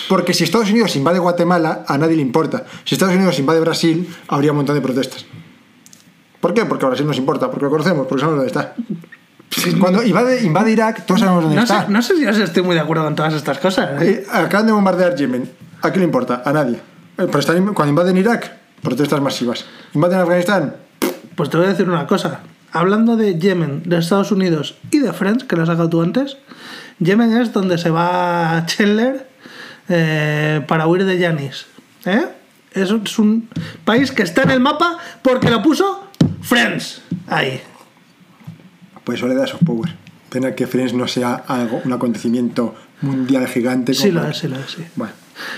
Porque si Estados Unidos invade Guatemala, a nadie le importa. Si Estados Unidos invade Brasil, habría un montón de protestas. ¿Por qué? Porque a Brasil nos importa, porque lo conocemos, porque sabemos dónde está. Cuando invade, invade Irak, todos sabemos dónde No está. sé, no sé si yo estoy muy de acuerdo con todas estas cosas. ¿eh? Eh, acaban de bombardear Yemen. ¿A quién le importa? A nadie. Eh, Pero están, cuando invaden Irak, protestas masivas. Invaden Afganistán, Pues te voy a decir una cosa. Hablando de Yemen, de Estados Unidos y de Friends, que lo has sacado tú antes, Yemen es donde se va Chandler eh, para huir de Yanis. ¿eh? Es, es un país que está en el mapa porque lo puso Friends. Ahí. pues eso le da soft power. Pena que Friends no sea algo, un acontecimiento mundial gigante. Sí como lo para- es, sí lo es, sí. Bueno,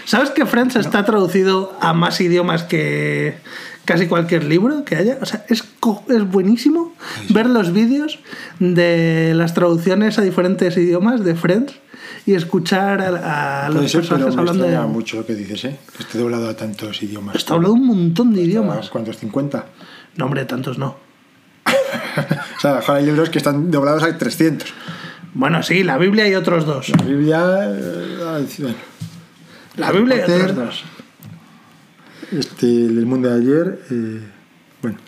¿Sabes que Friends está traducido a más idiomas que casi cualquier libro que haya? O sea, es, es buenísimo ver los vídeos de las traducciones a diferentes idiomas de Friends y escuchar a, a los ser, pero personajes me hablando de... mucho lo que dices, ¿eh? Que esté doblado a tantos idiomas. Está hablando un montón de idiomas. ¿Cuántos? ¿50? No, hombre, tantos no. (laughs) O sea, hay libros que están doblados a 300. Bueno, sí, la Biblia y otros dos. La Biblia... eh, bueno. La Biblia y Potter, dos. Este, el mundo de ayer... eh, bueno.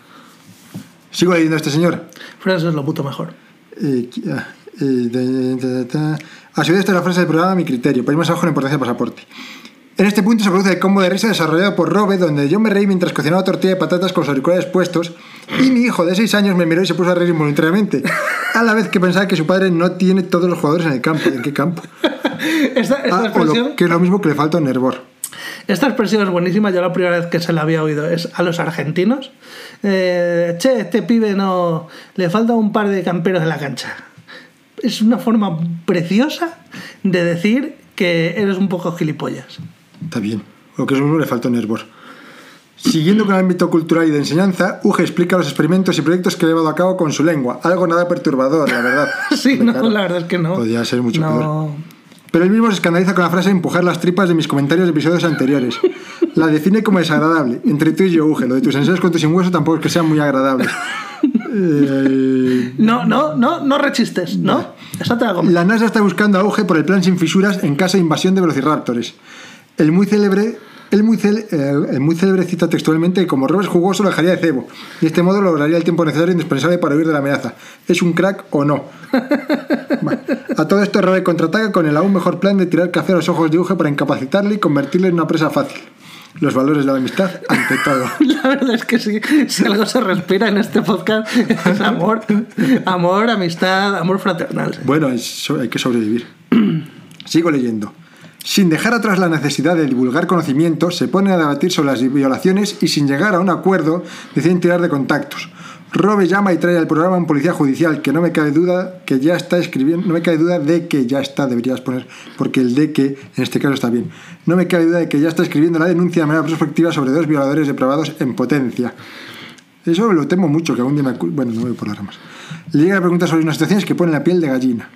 Sigo leyendo a este señor. Friends es lo puto mejor. Eh, ah, eh, de- de- de- de- A su vez, esta es la frase del programa, mi criterio. País más abajo en importancia del pasaporte. En este punto se produce el combo de risa desarrollado por Robe, donde yo me reí mientras cocinaba tortilla de patatas con los auriculares puestos, y mi hijo de 6 años me miró y se puso a reír involuntariamente, a la vez que pensaba que su padre no tiene todos los jugadores en el campo. ¿En qué campo? Esta, esta Ah, expresión... lo, que es lo mismo que le falta a Nervor. Esta expresión es buenísima, yo la primera vez que se la había oído es a los argentinos. Eh, che, este pibe no... Le falta un par de camperos en la cancha. Es una forma preciosa de decir que eres un poco gilipollas. Está bien. Lo que es lo mismo le falta a Nervor. Siguiendo con el ámbito cultural y de enseñanza, Uge explica los experimentos y proyectos que ha llevado a cabo con su lengua. Algo nada perturbador, la verdad. (laughs) Sí, no, claro. la verdad es que no. Podría ser mucho no. peor. Pero él mismo se escandaliza con la frase empujar las tripas de mis comentarios de episodios anteriores. La define como desagradable. Entre tú y yo, Uge, lo de tus ensayos con tu sin hueso tampoco es que sean muy agradables. Eh, (laughs) No, no, no, no rechistes, ¿no? Esa te la comes. la NASA está buscando a Uge por el plan sin fisuras en caso de invasión de velociraptores. El muy célebre... El muy, cel- eh, muy célebre cita textualmente como Robert es jugoso lo dejaría de cebo. Y de este modo lograría el tiempo necesario e indispensable para huir de la amenaza. ¿Es un crack o no? (laughs) Bueno, a todo esto Robert contraataca con el aún mejor plan de tirar café a los ojos de Uge para incapacitarle y convertirle en una presa fácil. Los valores de la amistad ante (laughs) todo. La verdad es que sí, si algo se respira en este podcast es amor, amor, amistad, amor fraternal. Bueno, hay que sobrevivir. (clears throat) Sigo leyendo. Sin dejar atrás la necesidad de divulgar conocimiento, se ponen a debatir sobre las violaciones y sin llegar a un acuerdo deciden tirar de contactos. Robe llama y trae al programa a un policía judicial que no me cabe duda que ya está escribiendo, no me cabe duda de que ya está, deberías poner, porque el de que en este caso está bien. No me cabe duda de que ya está escribiendo la denuncia de manera prospectiva sobre dos violadores depravados en potencia. Eso lo temo mucho, que algún día me... Bueno, no voy por las ramas. Le llega la pregunta sobre unas situaciones que ponen la piel de gallina.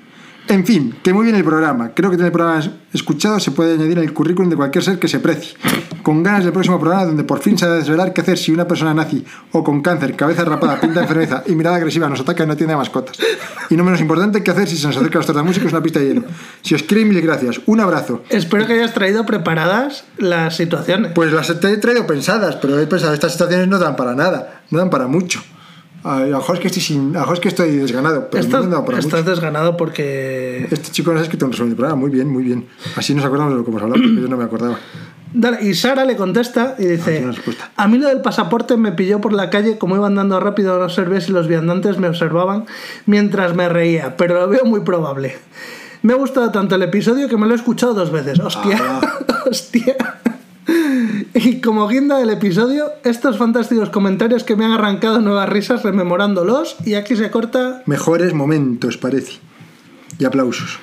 En fin, que muy bien el programa. Creo que tener programas escuchados se puede añadir en el currículum de cualquier ser que se precie. Con ganas del próximo programa donde por fin se ha de desvelar qué hacer si una persona nazi o con cáncer, cabeza rapada, pinta de enfermeza y mirada agresiva nos ataca en una tienda de mascotas. Y no menos importante, qué hacer si se nos acerca a los tortamúsicos una pista de hielo. Si os quieren, mil gracias. Un abrazo. Espero que hayas traído preparadas las situaciones. Pues las he traído pensadas, pero he pensado, estas situaciones no dan para nada, no dan para mucho. A lo mejor es que estoy, sin, a lo mejor es que estoy desganado, pero estás, no para estás mucho. desganado porque... Este chico nos ha escrito un resumen del programa, muy bien, muy bien. Así nos acordamos de lo que hemos hablado, porque yo no me acordaba. Dale, y Sara le contesta y dice. A mí lo del pasaporte me pilló por la calle, como iba andando rápido, no observé si los viandantes me observaban mientras me reía, pero lo veo muy probable. Me ha gustado tanto el episodio que me lo he escuchado dos veces. Hostia, Ah. (laughs) hostia. Y como guinda del episodio, estos fantásticos comentarios que me han arrancado nuevas risas rememorándolos, y aquí se corta. Mejores momentos, parece. Y aplausos.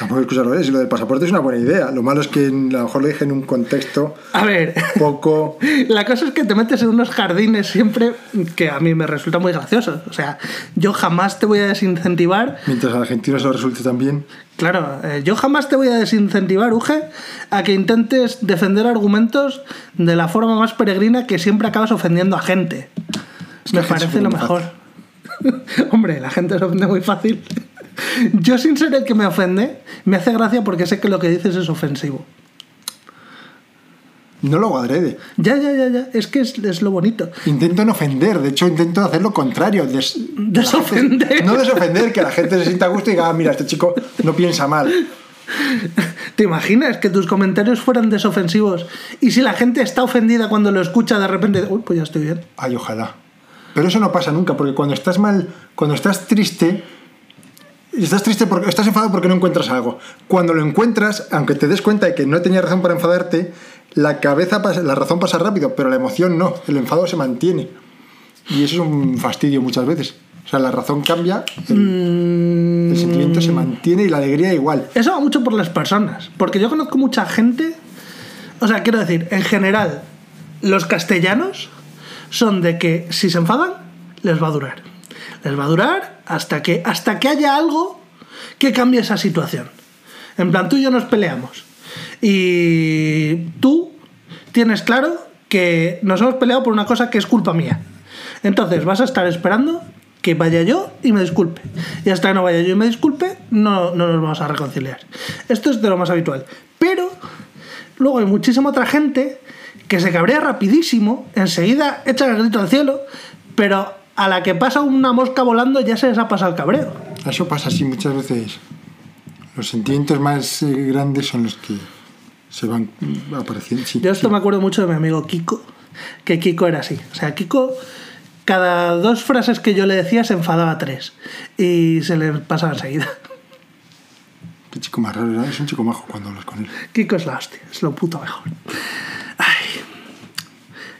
Tampoco escucharlo es, lo del pasaporte es una buena idea. Lo malo es que a lo mejor lo dije en un contexto A ver, poco. (laughs) La cosa es que te metes en unos jardines siempre que a mí me resulta muy gracioso. O sea, yo jamás te voy a desincentivar. Mientras a argentinos lo resulte también. Claro, eh, yo jamás te voy a desincentivar, Uge, a que intentes defender argumentos de la forma más peregrina que siempre acabas ofendiendo a gente. que me se parece lo mejor. (laughs) Hombre, la gente se ofende muy fácil. (laughs) Yo, sin ser el que me ofende, me hace gracia porque sé que lo que dices es ofensivo. No lo adrede. Ya, ya, ya, ya. Es que es, es lo bonito. Intento no ofender, de hecho intento hacer lo contrario. des- Desofender. No desofender, que la gente se sienta a gusto y diga, "Ah, mira, este chico no piensa mal. ¿Te imaginas que tus comentarios fueran desofensivos y si la gente está ofendida cuando lo escucha de repente, uy, pues ya estoy bien? Ay, ojalá. Pero eso no pasa nunca, porque cuando estás mal, cuando estás triste, estás triste porque estás enfadado porque no encuentras algo. Cuando lo encuentras, aunque te des cuenta de que no tenías razón para enfadarte, la cabeza pasa- la razón pasa rápido, pero la emoción no, el enfado se mantiene. Y eso es un fastidio muchas veces. O sea, la razón cambia, el, el sentimiento se mantiene y la alegría igual. Eso va mucho por las personas, porque yo conozco mucha gente, o sea, quiero decir, en general, los castellanos son de que si se enfadan, les va a durar. Les va a durar hasta que, hasta que haya algo que cambie esa situación. En plan, tú y yo nos peleamos. Y tú tienes claro que nos hemos peleado por una cosa que es culpa mía. Entonces vas a estar esperando que vaya yo y me disculpe. Y hasta que no vaya yo y me disculpe, no, no nos vamos a reconciliar. Esto es de lo más habitual. Pero luego hay muchísima otra gente que se cabrea rapidísimo, enseguida echa el grito al cielo, pero a la que pasa una mosca volando ya se les ha pasado el cabreo. Eso pasa así muchas veces. Los sentimientos más eh, grandes son los que se van apareciendo. Sí, Yo esto sí. me acuerdo mucho de mi amigo Kiko, que Kiko era así. O sea, Kiko, cada dos frases que yo le decía se enfadaba tres y se le pasaba enseguida. Qué chico más raro, es un chico majo cuando hablas con él. Kiko es la hostia, es lo puto mejor. Ay.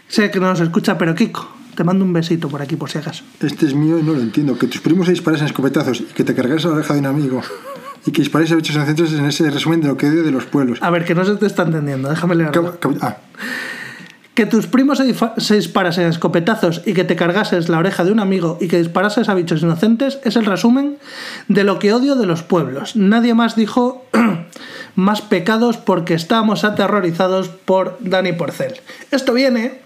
Sé que no nos escucha, pero Kiko, te mando un besito por aquí por si acaso. Este es mío y no lo entiendo. Que tus primos se disparasen escopetazos y que te cargaras la oreja de un amigo y que dispares a bichos inocentes en ese resumen de lo que odio de los pueblos. A ver, que no se te está entendiendo, déjame cab- ah, Que tus primos se, se disparasen escopetazos y que te cargases la oreja de un amigo y que disparases a bichos inocentes es el resumen de lo que odio de los pueblos. Nadie más dijo (clears throat) más pecados porque estábamos aterrorizados por Dani Porcel. Esto viene,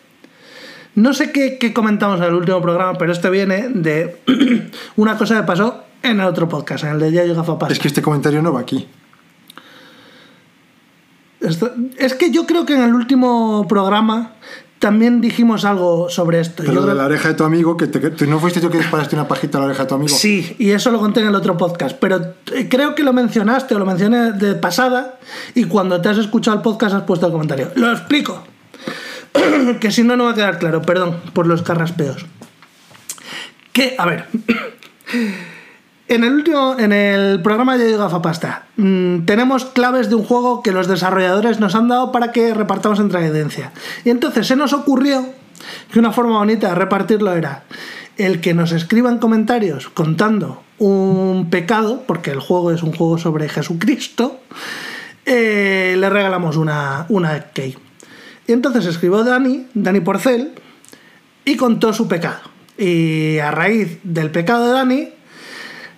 no sé qué, qué comentamos en el último programa, pero esto viene de (clears throat) una cosa que pasó en el otro podcast, en el de Yayo Gafapasta. es que este comentario no va aquí. Esto- es que yo creo que en el último programa también dijimos algo sobre esto. Pero Yo de creo- la oreja de tu amigo, que te, no fuiste tú que disparaste una pajita a la oreja de tu amigo. Sí, y eso lo conté en el otro podcast, pero eh, creo que lo mencionaste o lo mencioné de pasada y cuando te has escuchado el podcast has puesto el comentario. Lo explico, (clears throat) que si no, no va a quedar claro, perdón por los carraspeos. Que, a ver, (clears throat) en el último, en el programa de Gafapasta, mm, tenemos claves de un juego que los desarrolladores nos han dado para que repartamos entre audiencia. Y entonces se nos ocurrió que una forma bonita de repartirlo era el que nos escriban comentarios contando un pecado, porque el juego es un juego sobre Jesucristo, eh, le regalamos una, una key. Y entonces escribió Dani, Dani Porcel, y contó su pecado. Y a raíz del pecado de Dani,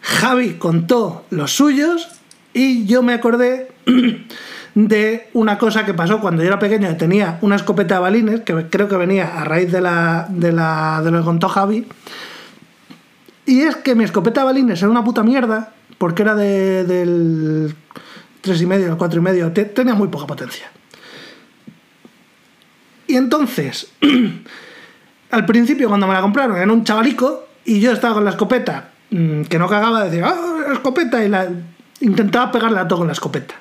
Javi contó los suyos y yo me acordé (clears throat) de una cosa que pasó cuando yo era pequeño tenía una escopeta de balines, que creo que venía a raíz de, la, de, la, de lo que contó Javi. Y es que mi escopeta de balines era una puta mierda, porque era de, del 3,5 al 4,5, te- tenía muy poca potencia. Y entonces, (clears throat) al principio cuando me la compraron era un chavalico y yo estaba con la escopeta, mm, que no cagaba, decía, ¡ah, la escopeta! Y la, intentaba pegarle a todo con la escopeta.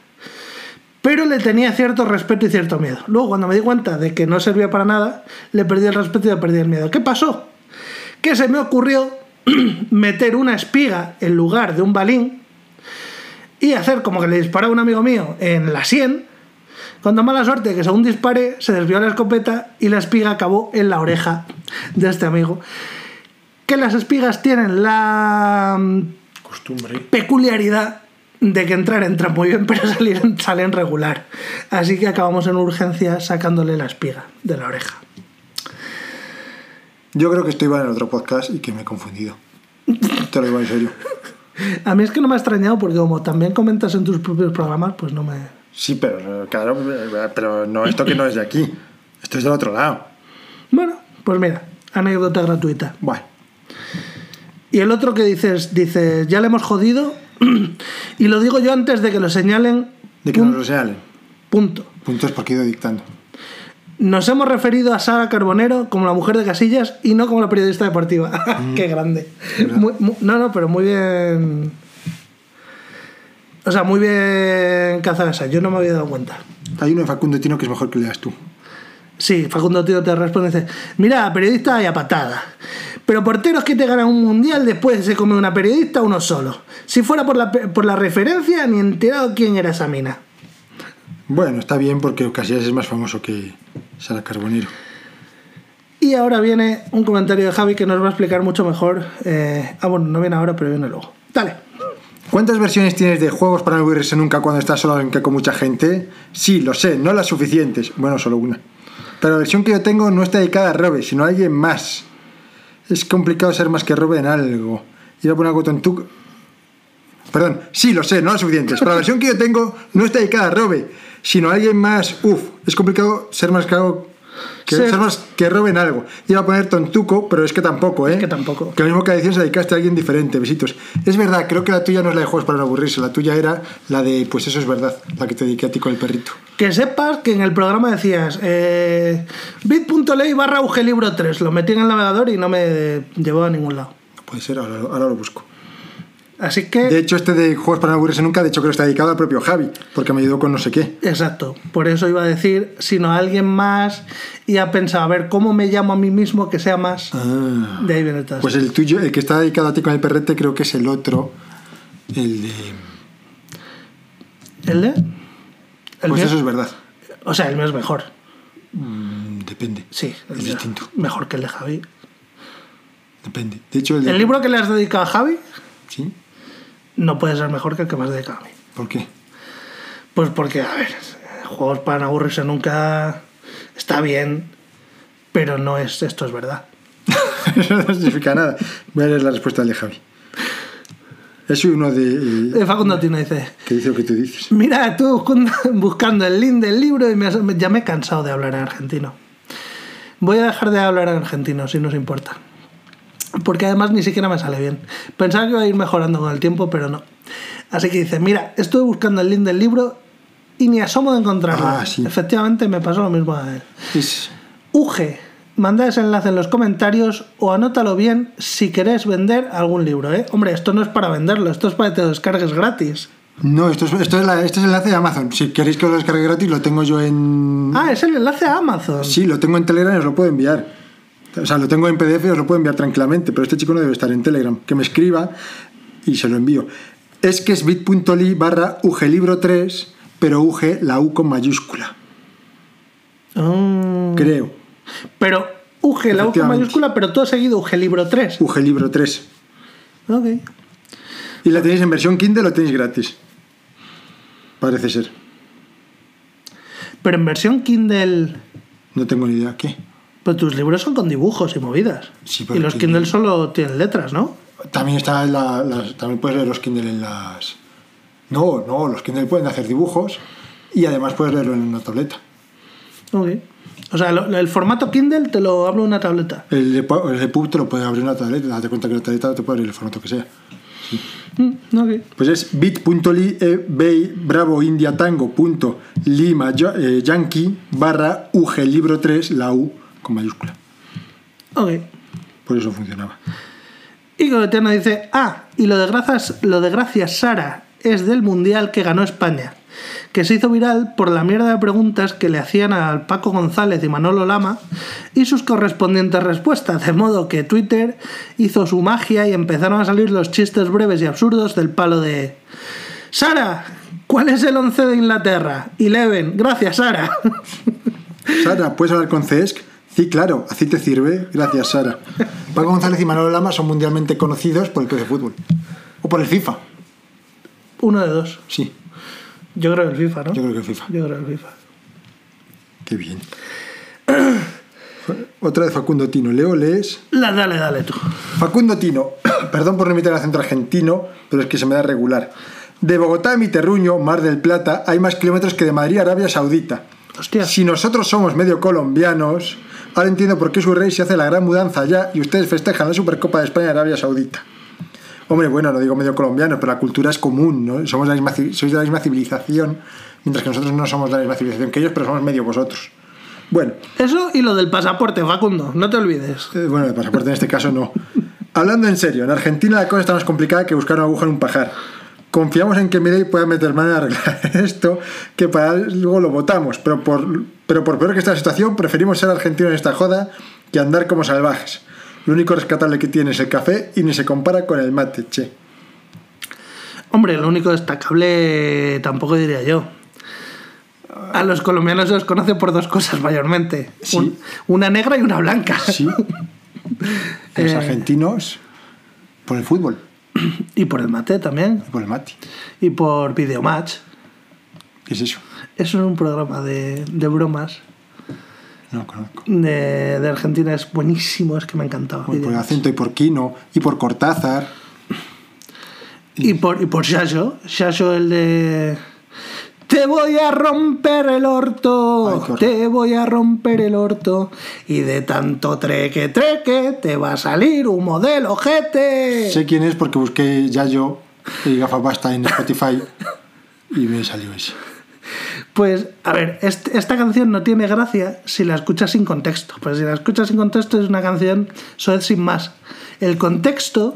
Pero le tenía cierto respeto y cierto miedo. Luego, cuando me di cuenta de que no servía para nada, le perdí el respeto y le perdí el miedo. ¿Qué pasó? Que se me ocurrió (clears throat) meter una espiga en lugar de un balín y hacer como que le disparaba a un amigo mío en la sien. Cuando mala suerte que según disparé se desvió la escopeta y la espiga acabó en la oreja de este amigo. Que las espigas tienen la mm, Costumbre. peculiaridad de que entrar entra muy (laughs) bien, pero salir salen regular. Así que acabamos en urgencia sacándole la espiga de la oreja. Yo creo que esto iba en otro podcast y que me he confundido. Te lo digo en serio. (laughs) A mí es que no me ha extrañado porque como también comentas en tus propios programas, pues no me... Sí, pero claro, pero no, esto que no es de aquí. Esto es del otro lado. Bueno, pues mira, anécdota gratuita. Bueno, Y el otro que dices, dices, ya le hemos jodido (clears throat) y lo digo yo antes de que lo señalen. de que nos lo señalen. Punto. Puntos porque he ido dictando. Nos hemos referido a Sara Carbonero como la mujer de Casillas y no como la periodista deportiva. (laughs) Qué grande. Muy- no, no, pero muy bien. O sea, muy bien cazada esa. Yo no me había dado cuenta. Hay uno de Facundo Tino que es mejor que leas tú. Sí, Facundo Tío te responde y dice, mira, periodista y a patada. Pero porteros que te ganan un mundial después se come una periodista uno solo. Si fuera por la, por la referencia, ni enterado quién era esa mina. Bueno, está bien porque Casillas es más famoso que Sara Carbonero. Y ahora viene un comentario de Javi que nos va a explicar mucho mejor. eh, ah, bueno, no viene ahora, pero viene luego. Dale. ¿Cuántas versiones tienes de juegos para no aburrirse nunca cuando estás solo en que con mucha gente? Sí, lo sé, no las suficientes. Bueno, solo una. Pero la versión que yo tengo no está dedicada a Robe, sino a alguien más. Es complicado ser más que Robe en algo. Ir a poner algo tontuco. Perdón, sí, lo sé, no las suficientes. Pero la versión que yo tengo no está dedicada a Robe, sino a alguien más. Uf, es complicado ser más que algo. Que, Ser- que roben algo. Iba a poner tontuco, pero es que tampoco, ¿eh? Es que tampoco. Que lo mismo que decías, dedicaste a alguien diferente. Besitos. Es verdad, creo que la tuya no es la de juegos para no aburrirse. La tuya era la de, pues eso es verdad, la que te dediqué a ti con el perrito. Que sepas que en el programa decías eh, bit.ly barra libro 3. Lo metí en el navegador y no me llevó a ningún lado. No puede ser, ahora, ahora lo busco. Así que... De hecho, este de juegos para no aburrirse nunca, de hecho, que lo está dedicado al propio Javi, porque me ayudó con no sé qué. Exacto, por eso iba a decir, sino a alguien más y ha pensado, a ver, ¿cómo me llamo a mí mismo que sea más? Ah. De ahí viene todo Pues el tuyo, el que está dedicado a ti con el perrete, creo que es el otro. El de. ¿El de? ¿El Pues mío? eso es verdad. O sea, el mío es mejor. Mm, depende. Sí, el Es distinto. Mejor que el de Javi. Depende. De hecho, el de. El libro que le has dedicado a Javi ¿Sí? No puede ser mejor que el que me has dedicado a mí. ¿Por qué? Pues porque, a ver, juegos para no aburrirse nunca está bien, pero no es esto es verdad. (laughs) Eso no significa nada. Voy a leer la respuesta de Javi. Es uno de. Eh, Facundo Tino dice, que dice lo que tú dices. Mira, tú buscando- (laughs) buscando el link del libro y me has- ya me he cansado de hablar en argentino. Voy a dejar de hablar en argentino, si nos importa. Porque además ni siquiera me sale bien. Pensaba que iba a ir mejorando con el tiempo, pero no. Así que dice, mira, estuve buscando el link del libro y ni asomo de encontrarlo. Ah, sí. Efectivamente, me pasó lo mismo a él. Es. UG, manda ese enlace en los comentarios o anótalo bien si querés vender algún libro, ¿eh? Hombre, esto no es para venderlo, esto es para que te lo descargues gratis. No, esto es, esto es, la- este es el enlace de Amazon. Si queréis que lo descargue gratis, lo tengo yo en. Ah, es el enlace a Amazon. Sí, lo tengo en Telegram y os lo puedo enviar. O sea, lo tengo en PDF y os lo puedo enviar tranquilamente, pero este chico no debe estar en Telegram. Que me escriba y se lo envío. Es que es bit.ly barra uglibro 3, pero UG la U con mayúscula. Ah. Creo. Pero UG, la U con mayúscula, pero todo seguido UG libro 3. uglibro 3. Ok. Y la tenéis en versión Kindle, lo tenéis gratis. Parece ser. Pero en versión Kindle. No tengo ni idea. ¿Qué? Pero tus libros son con dibujos y movidas. Sí, y los Kindle- Kindle solo tienen letras, ¿no? También está la, las- también puedes leer los Kindle en las. No, no, los Kindle pueden hacer dibujos y además puedes leerlo en una tableta. Ok. O sea, lo- el formato Kindle te lo en una tableta. El de, pu- el de PUB te lo puede abrir en una tableta, date cuenta que la tableta te puede abrir el formato que sea. Mm, ok. Pues es bit.ly e bay bravo india tango punto lima eh, yankee barra UG libro 3 la U con mayúscula. Ok. Por eso funcionaba. Y Coleteano dice, ah, y lo de, gracias, lo de gracias Sara es del Mundial que ganó España, que se hizo viral por la mierda de preguntas que le hacían al Paco González y Manolo Lama y sus correspondientes respuestas, de modo que Twitter hizo su magia y empezaron a salir los chistes breves y absurdos del palo de... Sara, ¿cuál es el 11 de Inglaterra? Eleven, gracias Sara. (laughs) Sara, ¿puedes hablar con CESC? Sí, claro, así te sirve. Gracias, Sara. Paco González y Manolo Lama son mundialmente conocidos por el club de fútbol. O por el FIFA. Uno de dos. Sí, Yo creo que el FIFA, ¿no? yo creo que el FIFA. Yo creo que el FIFA. Qué bien. (clears throat) Otra de Facundo Tino. Leo, lees. La, dale, dale tú. Facundo Tino, (clears throat) perdón por no imitar el acento argentino, pero es que se me da regular. De Bogotá a mi terruño, Mar del Plata, hay más kilómetros que de Madrid a Arabia Saudita. Hostia. Si nosotros somos medio colombianos, ahora entiendo por qué su rey se hace la gran mudanza allá y ustedes festejan la Supercopa de España en Arabia Saudita. Hombre, bueno, no digo medio colombianos, pero la cultura es común, ¿no? Somos la misma, sois de la misma civilización, mientras que nosotros no somos de la misma civilización que ellos, pero somos medio vosotros. Bueno, Eso y lo del pasaporte, Facundo, no te olvides. eh, bueno, el pasaporte en este caso no. Hablando en serio, en Argentina la cosa está más complicada que buscar una aguja en un pajar. Confiamos en que Milei pueda meter mano en arreglar (laughs) esto, que para luego lo votamos, pero por, pero por peor que esta situación, preferimos ser argentinos en esta joda que andar como salvajes. Lo único rescatable que tiene es el café y ni se compara con el mate, che. Hombre, lo único destacable tampoco diría yo. A los colombianos se los conoce por dos cosas mayormente. Sí. Un- una negra y una blanca. Sí. (laughs) Los Eh. argentinos por el fútbol Y por el mate también. y por el mate. Y por Videomatch. ¿Qué es eso? Eso es un programa de, de bromas No lo conozco. de, de Argentina. Es buenísimo, es que me encantaba. Bueno, por el acento y por Kino y por Cortázar. Y por, y por el de. Te voy a romper el orto. te voy a romper el orto. Y de tanto treque, treque, te va a salir un modelo ojete. Sé quién es porque busqué Yayo y Gafapasta en Spotify y me salió ese. Pues, a ver, est- esta canción no tiene gracia si la escuchas sin contexto. Pues si la escuchas sin contexto es una canción soez sin más. El contexto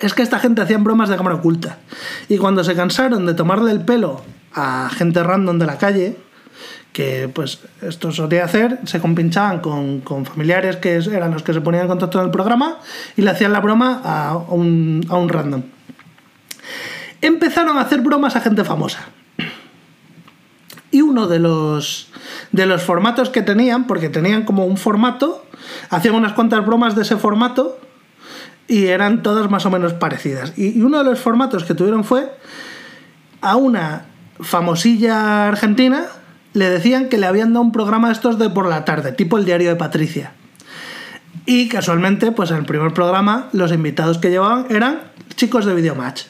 es que esta gente hacían bromas de cámara oculta. Y cuando se cansaron de tomarle el pelo a gente random de la calle, que pues esto solía hacer, se compinchaban con, con familiares que eran los que se ponían en contacto en el programa y le hacían la broma a un, a un random. Empezaron a hacer bromas a gente famosa. Y uno de los, de los formatos que tenían, porque tenían como un formato, hacían unas cuantas bromas de ese formato y eran todas más o menos parecidas. Y uno de los formatos que tuvieron fue a una famosilla argentina le decían que le habían dado un programa de estos de por la tarde, tipo el diario de Patricia. Y casualmente, pues en el primer programa, los invitados que llevaban eran chicos de Videomatch.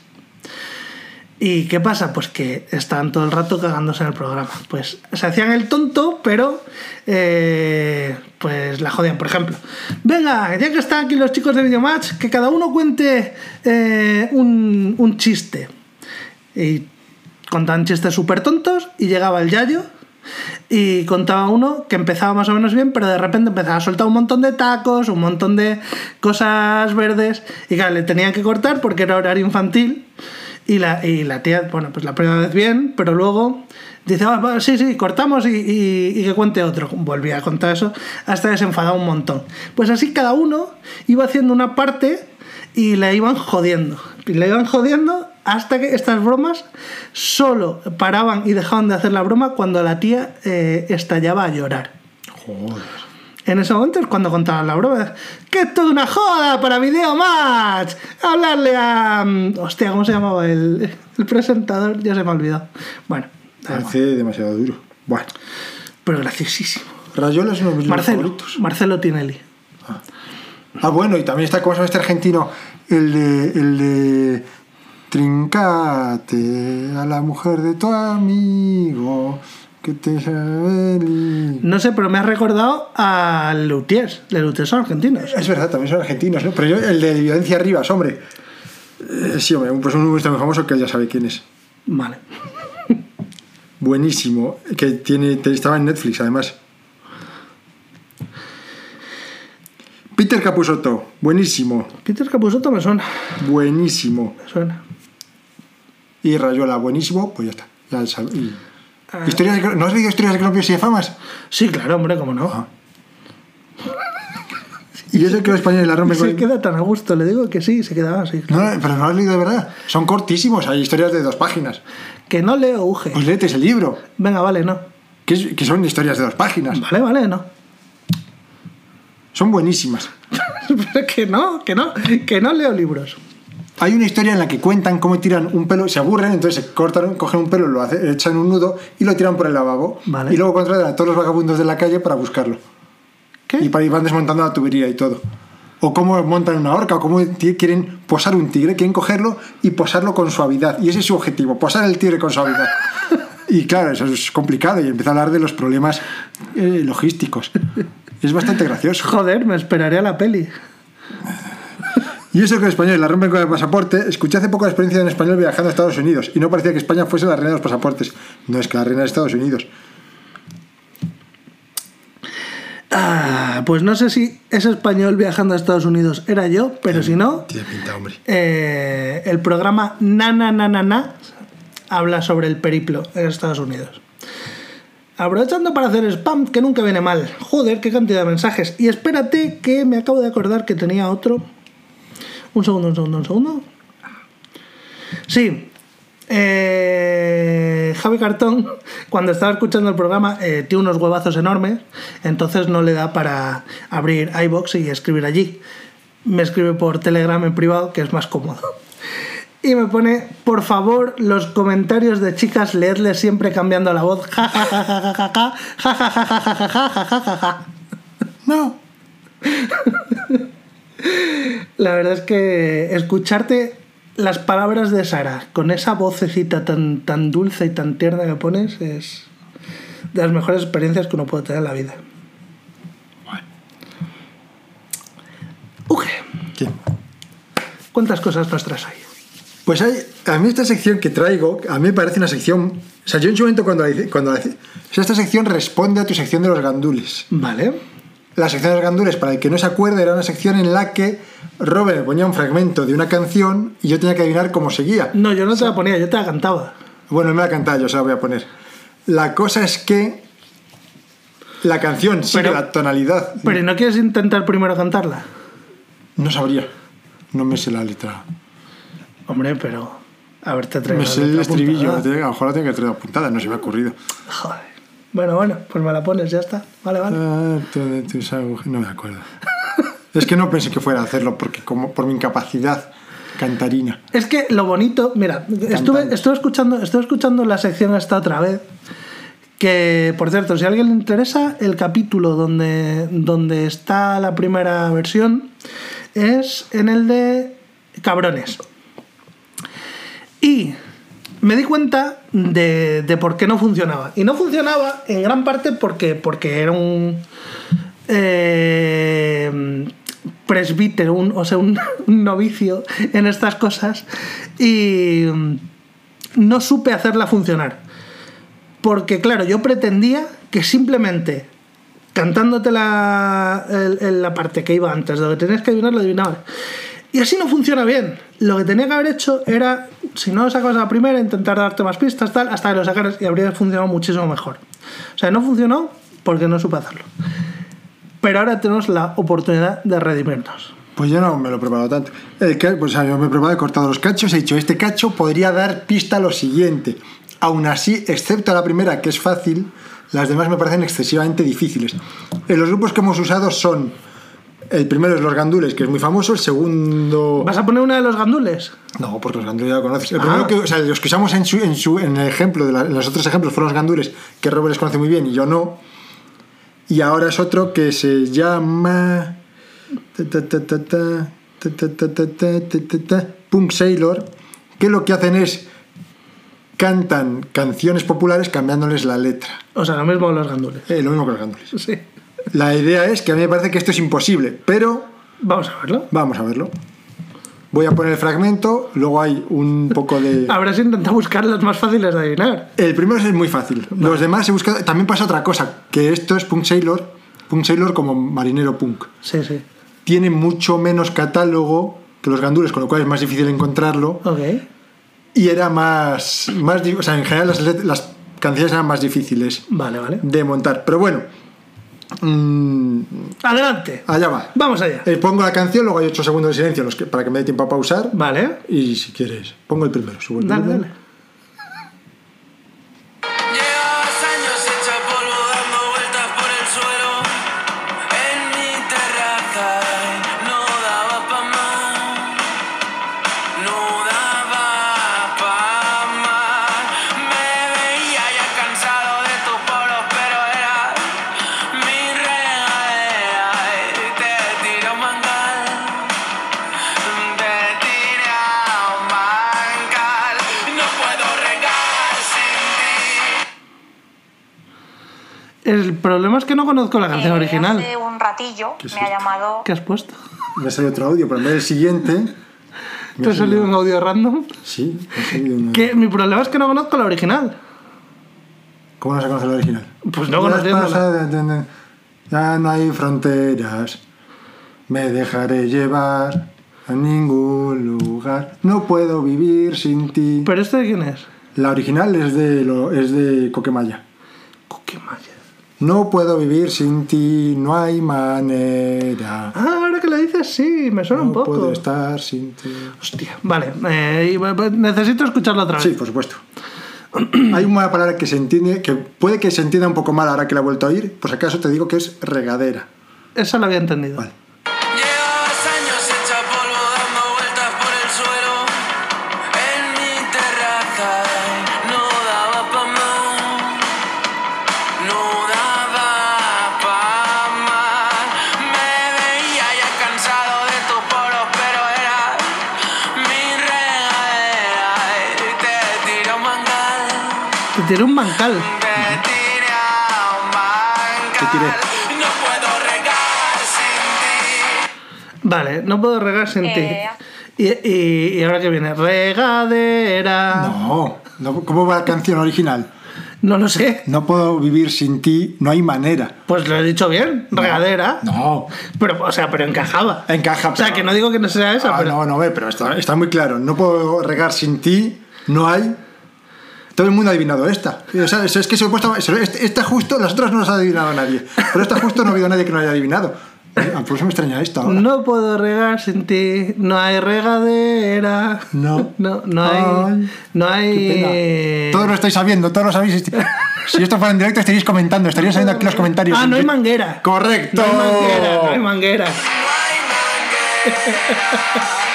¿Y qué pasa? Pues que estaban todo el rato cagándose en el programa. Pues se hacían el tonto, pero eh, pues la jodían. Por ejemplo, venga, ya que están aquí los chicos de Videomatch, que cada uno cuente eh, un, un chiste. Y contaban chistes súper tontos y llegaba el Yayo y contaba uno que empezaba más o menos bien, pero de repente empezaba a soltar un montón de tacos, un montón de cosas verdes y claro, le tenían que cortar porque era horario infantil y la, y la tía, bueno, pues la primera vez bien, pero luego dice, "Ah, sí, sí, cortamos y, y- y que cuente otro. Volvía a contar eso hasta que se enfadaba un montón. Pues así cada uno iba haciendo una parte y la iban jodiendo. Y la iban jodiendo hasta que estas bromas solo paraban y dejaban de hacer la broma cuando la tía eh, estallaba a llorar. Joder. En ese momento es cuando contaban la broma. ¡Que es una joda para Video Match! Hablarle a. mm, Hostia, ¿cómo se llamaba el, el presentador? Ya se me ha olvidado. Bueno. Parece demasiado duro. Bueno. pero graciosísimo. Rayola es uno de mis Marcelo, favoritos. Marcelo Tinelli. Ah, bueno, y también está, ¿cómo se llama este argentino? El de, el de Trincate a la mujer de tu amigo, que te No sé, pero me has recordado a Lutiers. De Lutiers son argentinos. Es verdad, también son argentinos, ¿no? Pero yo, el de Violencia Rivas, hombre. Eh, sí, hombre, pues un humorista muy famoso que él ya sabe quién es. Vale. (laughs) Buenísimo, que tiene, estaba en Netflix además. Peter Capusotto, buenísimo, Peter Capusotto me suena. buenísimo. Me suena. Y Rayola, buenísimo, pues ya está. Ya sab- y- Ah. Historias de- ¿No has leído historias de Cropios y de famas? Sí, claro, hombre, cómo no. Ah. Y es el que los españoles la rompen Se con... queda tan a gusto, le digo que sí, se quedaba así. No, pero no has leído de verdad. Son cortísimos, hay historias de dos páginas. Que no leo Uge. Pues léete ese libro, Venga, vale, no. que, son historias de dos páginas. Vale, vale, no. Son buenísimas. (laughs) Pero que no, que no, que no leo libros. Hay una historia en la que cuentan cómo tiran un pelo, se aburren, entonces se cortan, cogen un pelo, lo hace- echan un nudo y lo tiran por el lavabo. Vale. Y luego contratan a todos los vagabundos de la calle para buscarlo. ¿Qué? Y para van desmontando la tubería y todo. O cómo montan una horca, o cómo quieren posar un tigre, quieren cogerlo y posarlo con suavidad. Y ese es su objetivo, posar el tigre con suavidad. (laughs) Y claro, eso es complicado y empieza a hablar de los problemas eh, logísticos. Es bastante gracioso. Joder, me esperaré a la peli. Y eso que los españoles la rompen con el pasaporte, escuché hace poco la experiencia de un español viajando a Estados Unidos y no parecía que España fuese la reina de los pasaportes. No es que la reina de Estados Unidos. Ah, pues no sé si ese español viajando a Estados Unidos era yo, pero si no, Tiene pinta, hombre. eh, el programa Na Na Na Na Na habla sobre el periplo en Estados Unidos. Aprovechando para hacer spam, que nunca viene mal. Joder, qué cantidad de mensajes. Y espérate que me acabo de acordar que tenía otro. Un segundo, un segundo, un segundo. Sí. Eh, Javi Cartón, cuando estaba escuchando el programa, eh, tiene unos huevazos enormes, entonces no le da para abrir iBox y escribir allí. Me escribe por Telegram en privado, que es más cómodo. Y me pone, por favor, los comentarios de chicas, leedles siempre cambiando la voz. Ja, ja, ja, ja, ja, ja, ja, ja, ja, ja, ja, ja, ja, ja, ja, ja. No. La verdad es que escucharte las palabras de Sara con esa vocecita tan, tan dulce y tan tierna que pones es de las mejores experiencias que uno puede tener en la vida. Uge, ¿Qué? ¿cuántas cosas nos traes hoy? Pues hay, a mí esta sección que traigo, a mí me parece una sección... O sea, yo en su momento cuando. Cuando o sea, esta sección responde a tu sección de los gandules. Vale. La sección de los gandules, para el que no se acuerde, era una sección en la que Robert me ponía un fragmento de una canción y yo tenía que adivinar cómo seguía. No, yo no te la ponía, yo te la cantaba. Bueno, me la cantaba, yo se la voy a poner. La cosa es que la canción sigue Pero- la tonalidad. Pero ¿y ¿no quieres intentar primero cantarla? No sabría. No me sé la letra. Hombre, pero... A ver, te traigo Me sé el estribillo. A lo mejor la tengo que traer apuntada, no se me ha ocurrido. Joder. Bueno, bueno, pues me la pones, ya está. Vale, vale. Ah, No me acuerdo. (laughs) es que no pensé que fuera a hacerlo porque como por mi incapacidad cantarina. Es que lo bonito, mira, estuve, estuve, escuchando, estuve escuchando la sección esta otra vez. Que, por cierto, si a alguien le interesa, el capítulo donde, donde está la primera versión es en el de Cabrones. Y me di cuenta de, por qué no funcionaba. Y no funcionaba en gran parte porque, porque era un eh, presbítero, un, o sea, un, (laughs) novicio en estas cosas. Y no supe hacerla funcionar. Porque, claro, yo pretendía que simplemente cantándote la, el- la parte que iba antes de lo que tenías que adivinar, lo adivinabas. Y así no funciona bien. Lo que tenía que haber hecho era, si no lo sacabas a la primera, intentar darte más pistas, tal, hasta que lo sacaras y habría funcionado muchísimo mejor. O sea, no funcionó porque no supe hacerlo. Pero ahora tenemos la oportunidad de redimirnos. Pues yo no me lo he preparado tanto. El ca- pues, yo me he preparado, he cortado los cachos, he dicho, este cacho podría dar pista a lo siguiente. Aún así, excepto la primera, que es fácil, las demás me parecen excesivamente difíciles. Eh, los grupos que hemos usado son, el primero es Los Gandules, que es muy famoso. El segundo. ¿Vas a poner una de los gandules? No, porque los gandules ya lo conoces. Los que usamos en, su, el ejemplo, en los otros ejemplos fueron los gandules, que Robert les conoce muy bien y yo no. Y ahora es otro que se llama. Punk Sailor, que lo que hacen es cantan canciones populares cambiándoles la letra. O sea, lo mismo que los gandules. Eh, lo mismo que los gandules. Sí. La idea es que a mí me parece que esto es imposible, pero Vamos a verlo. vamos a verlo. Voy a poner el fragmento, luego hay un poco de... (laughs) Habrás intentado buscar los más fáciles de adivinar. El primero es muy fácil. Los demás he buscado... También pasa otra cosa, que esto es Punk Sailor, Punk Sailor como marinero punk. Sí, sí. Tiene mucho menos catálogo que los gandules, con lo cual es más difícil encontrarlo. Ok. Y era más... más o sea, en general las, las canciones eran más difíciles Vale, vale. de montar. Pero bueno, mm, Adelante. allá va. Vamos allá. Eh, pongo la canción, luego hay 8 segundos de silencio los que, para que me dé tiempo a pausar. Vale. Y si quieres, pongo el primero. Subo el Dale, volumen. dale. El problema es que no conozco la canción Eh, original. Hace un ratillo ¿Qué es me ha llamado. ¿Qué has puesto? Me ha salido otro audio, pero en vez del siguiente. (laughs) ¿Te ha salido un audio random? Sí, me ha salido una- Que mi problema es que no conozco la original. ¿Cómo no se conoce la original? Pues no de- de- Ya no hay fronteras. Me dejaré llevar a ningún lugar. No puedo vivir sin ti. ¿Pero este de quién es? La original es de, lo, es de Coquemaya. Qué maya. No puedo vivir sin ti, no hay manera. Ah, ahora que lo dices, sí, me suena un No poco. puedo estar sin ti. Hostia, vale. eh, eh, necesito escucharlo otra vez. Sí, por supuesto. (clears throat) Hay una palabra que se entiende, que puede que se entienda un poco mal ahora que la he vuelto a oír. Por si acaso te digo que es regadera. Esa la había entendido. Vale. Tiré un bancal. Te tiré un mangal Te tiré. No puedo regar sin ti Vale, no puedo regar sin Eh. ti. Y, y, y ahora que viene, regadera. No, no, ¿cómo va la canción original? No lo sé. No puedo vivir sin ti, no hay manera. Pues lo he dicho bien, regadera. No, Pero, o sea, pero encajaba. encaja. O sea, pero- que no digo que no sea esa, Ah, pero. No, no, ve, pero está, está muy claro. No puedo regar sin ti, no hay. Todo el mundo ha adivinado esta. O sea, es que este- Esta justo, las otras no las ha adivinado nadie. Pero esta justo no ha habido nadie que no haya adivinado. Por eso me extraña esta ahora. No puedo regar sin ti, no hay regadera. No. No, no hay. Ay, no hay. Todos lo estáis sabiendo, todos lo sabéis. Si esto fuera en directo estaríais comentando, estaríais sabiendo aquí los comentarios. Ah, no hay manguera. Correcto. No hay manguera, no hay manguera. No hay manguera,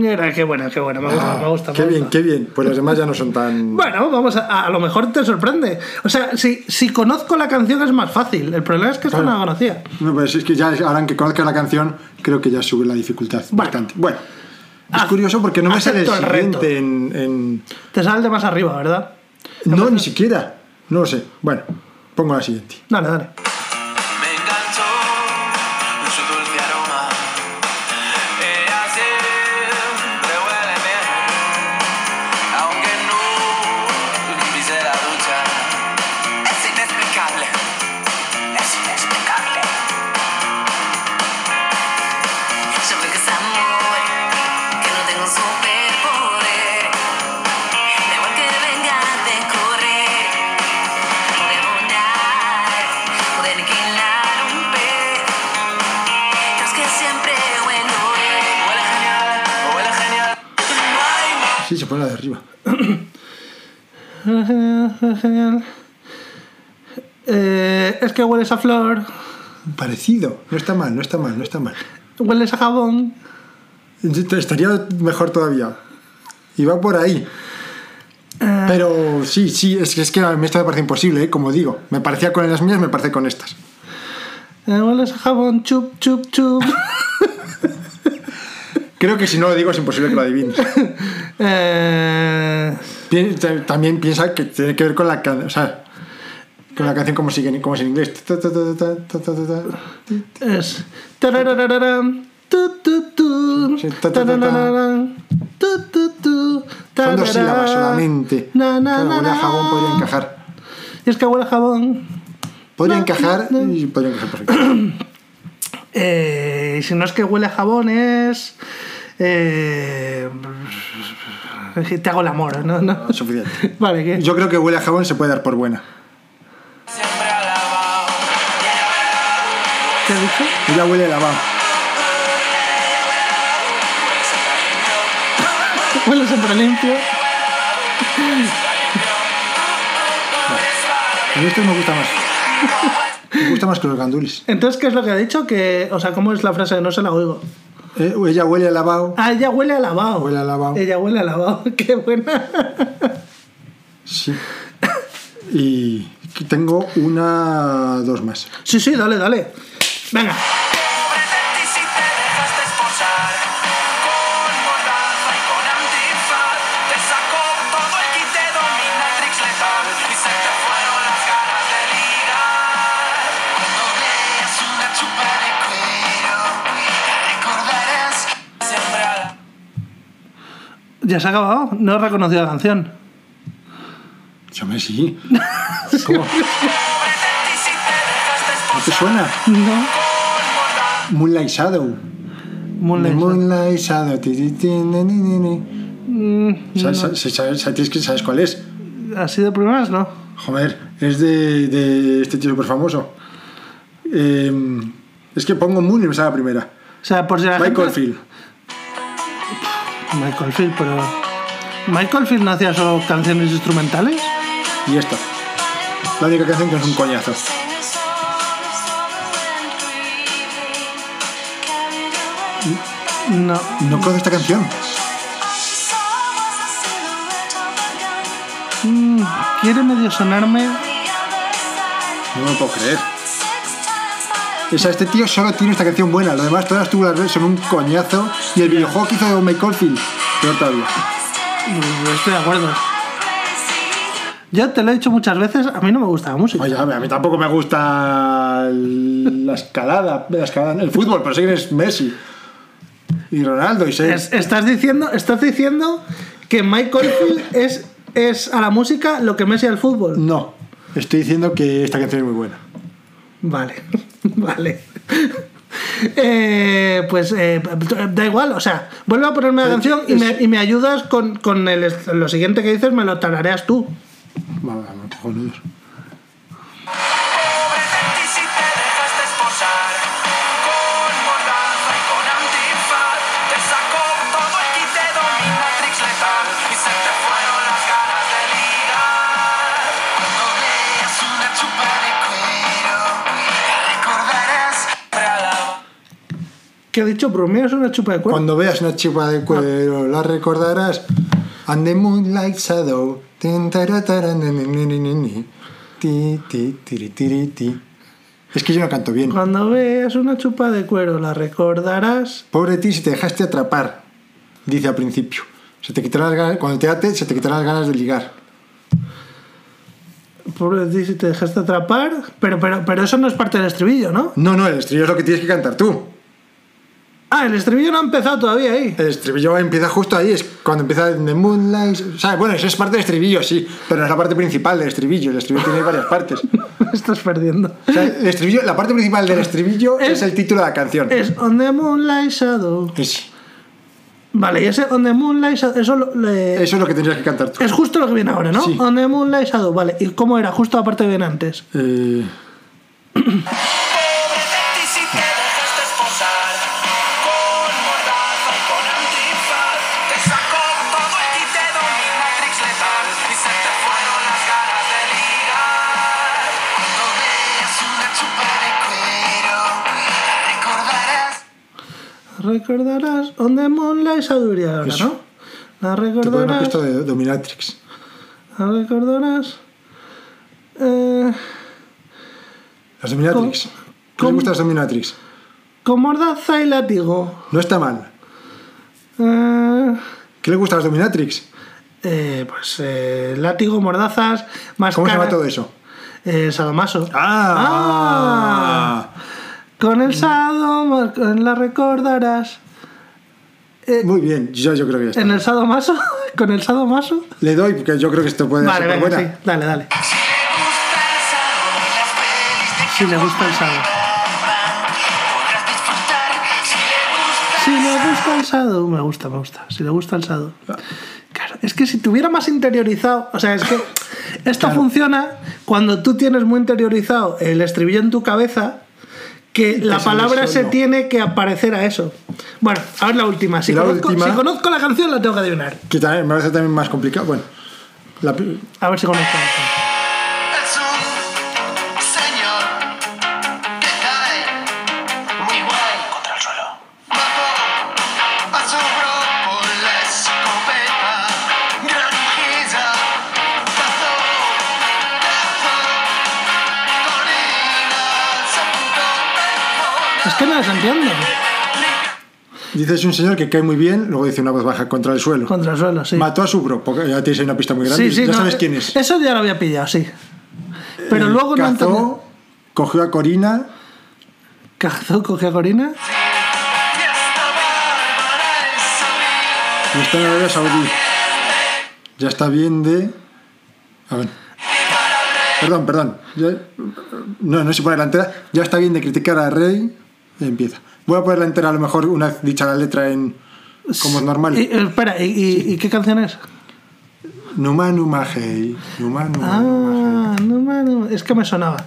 manguera. Qué buena, qué buena. Me gusta, me gusta. Ah, Qué me bien, qué bien. Pues las demás ya no son tan. Bueno, vamos a, a lo mejor te sorprende. O sea, si, si conozco la canción es más fácil. El problema es que esta Claro. no la conocía. No, pues es que ya ahora que conozca la canción, creo que ya sube la dificultad Bueno. bastante. Bueno, es Ah, curioso porque no me sale el el siguiente en, en- Te sale de más arriba, ¿verdad? No, ni siquiera. No lo sé. Bueno, pongo la siguiente. Dale, dale. (laughs) Eh, es que hueles a flor, Parecido. No está mal, no está mal, no está mal. hueles a jabón. Estaría mejor todavía. Y va por ahí. Eh, Pero sí, sí, es que, es que a mí esto me parece imposible, ¿eh? como digo. Me parecía con las mías, me parece con estas. Eh, hueles a jabón, chup, chup, chup. (laughs) Creo que si no lo digo es imposible que lo adivines. (laughs) Eh, Pi- También piensa que tiene que ver con la, can- o sea, con la canción como, sigue, como es en inglés. Es. Son dos sílabas solamente. na, na, Claro, na, huele a na. jabón podría encajar. Es que huele a jabón. Podría encajar y podría encajar perfectamente. (clears throat) Eh, si no es que huele a jabón, es. Eh, te hago el amor, ¿no? no. Suficiente. (laughs) Vale, ¿qué? Yo creo que huele a jabón se puede dar por buena. ¿Qué has dicho? Ella huele a lavado. (laughs) Huele siempre limpio. A mí esto me gusta más. Me gusta más que los gandules. Entonces, ¿qué es lo que ha dicho? Que, o sea, ¿cómo es la frase? No se la oigo. Eh, ella huele a lavado. Ah, ella huele a lavado. Huele a lavado. Ella huele a lavado. (laughs) Qué buena. Sí. Y tengo una, dos más. Sí, sí, dale, dale. Venga. Ya se ha acabado. No he reconocido la canción. Yo me sí. ¿Cómo? ¿No te suena? No. Moonlight Shadow. Moonlight. Moonlight Shadow. Sabes, sabes que- ¿Sabes cuál es? Así de primeras, ¿no? Joder, es de, de este tío súper famoso. Eh, es que pongo Moon y me sale la primera. O sea, por si la Michael gente- Field. Michael Field, pero. ¿Michael Field no hacía solo canciones instrumentales? Y esta. La única canción que es un coñazo. No. No conozco esta canción. Mm, quiere medio sonarme. No me lo puedo creer. O sea, este tío solo tiene esta canción buena. Lo demás, todas tú las ves son un coñazo. Y el videojuego que hizo Michael Field, peor todavía. Mm, Estoy de acuerdo. Yo te lo he dicho muchas veces, a mí no me gusta la música. Oye, a mí tampoco me gusta el- la escalada, la escalada, el fútbol, pero sé que es Messi y Ronaldo y sé. Es- estás, diciendo, estás diciendo que Michael Field es, es a la música lo que Messi al fútbol. No, estoy diciendo que esta canción es muy buena. Vale, (laughs) vale. Eh, pues eh, da igual, o sea, vuelve a ponerme la Pero canción y me, y me ayudas con, con el, lo siguiente que dices, me lo tarareas tú. Vamos, vamos, cojonudos. ¿Qué ha dicho? Bromeo es una chupa de cuerpo. Cuando veas una chupa de cuero, la recordarás. And the moonlight shadow. Es que yo no canto bien. Cuando veas una chupa de cuero, la recordarás. Pobre ti si te dejaste atrapar, dice al principio. Se te quitarán las ganas, cuando te ates, se te quitarán las ganas de ligar. Pobre ti si te dejaste atrapar. Pero, pero, pero eso no es parte del estribillo, ¿no? No, no, el estribillo es lo que tienes que cantar tú. Ah, el estribillo no ha empezado todavía ahí. El estribillo empieza justo ahí, es cuando empieza The Moonlight. O sea, bueno, eso es parte del estribillo, sí, pero no es la parte principal del estribillo. El estribillo tiene varias partes. (laughs) Me estás perdiendo. O sea, el estribillo, la parte principal del estribillo es, Es- el título de la canción. Es On the Moonlight Shadow. Es- Vale, y ese On the Moonlight Shadow. Eso lo- le- eso es lo que tendrías que cantar tú. es justo lo que viene ahora, ¿no? Sí. On the Moonlight Shadow. Vale, ¿y cómo era? Justo la parte que viene antes. Eh, (clears throat) Recordarás On the Moonlight Shadow iría ahora, Eso. ¿no? La te pongo una recordarás. pista de Dominatrix. ¿Lo recordarás? Eh, Las Dominatrix. ¿Qué le gustan las Dominatrix? con mordaza y látigo. No está mal. Eh, ¿Qué le gusta a las Dominatrix? eh, pues eh, látigo, mordazas, más ¿Cómo se llama todo eso? Eh, sadomaso. ¡Ah! Con el sado, la recordarás. Eh, Muy bien, yo, yo creo que ya está. ¿En el sadomaso? (laughs) ¿Con el sadomaso? Le doy, porque yo creo que esto puede Vale, ser venga, sí. Dale, dale. Si le gusta el sado. Si le gusta el sado, me gusta, me gusta. Si le gusta el sado. Claro, es que si tuviera más interiorizado, o sea, es que esto funciona cuando tú tienes muy interiorizado el estribillo en tu cabeza, que la palabra se tiene que aparecer a eso. Bueno, a ver la última. Si, La conozco, última- si conozco la canción, la tengo que adivinar. Que también me parece también más complicado. Bueno, la A ver si conozco la canción. Dices un señor que cae muy bien, luego dice una voz baja contra el suelo. Contra el suelo, sí. Mató a su bro, porque ya tienes ahí una pista muy grande. Sí, sí, ya no, sabes eh, quién es. Eso ya lo había pillado, sí. Pero Eh, luego no entendí. cazó, cogió a Corina. Cazó, cogió a Corina. Y está en Arabia Saudí. Ya está bien de. A ver. Perdón, perdón. Ya- No, no se pone la entera. Ya está bien de criticar a Rey. Empieza. Voy a poner la entera, a lo mejor, una vez dicha la letra en. Como es normal. Y, eh, espera, ¿y, qué canción es? Numa Numa Hey. Numa Numa Numa Ah, no, no, es que me sonaba.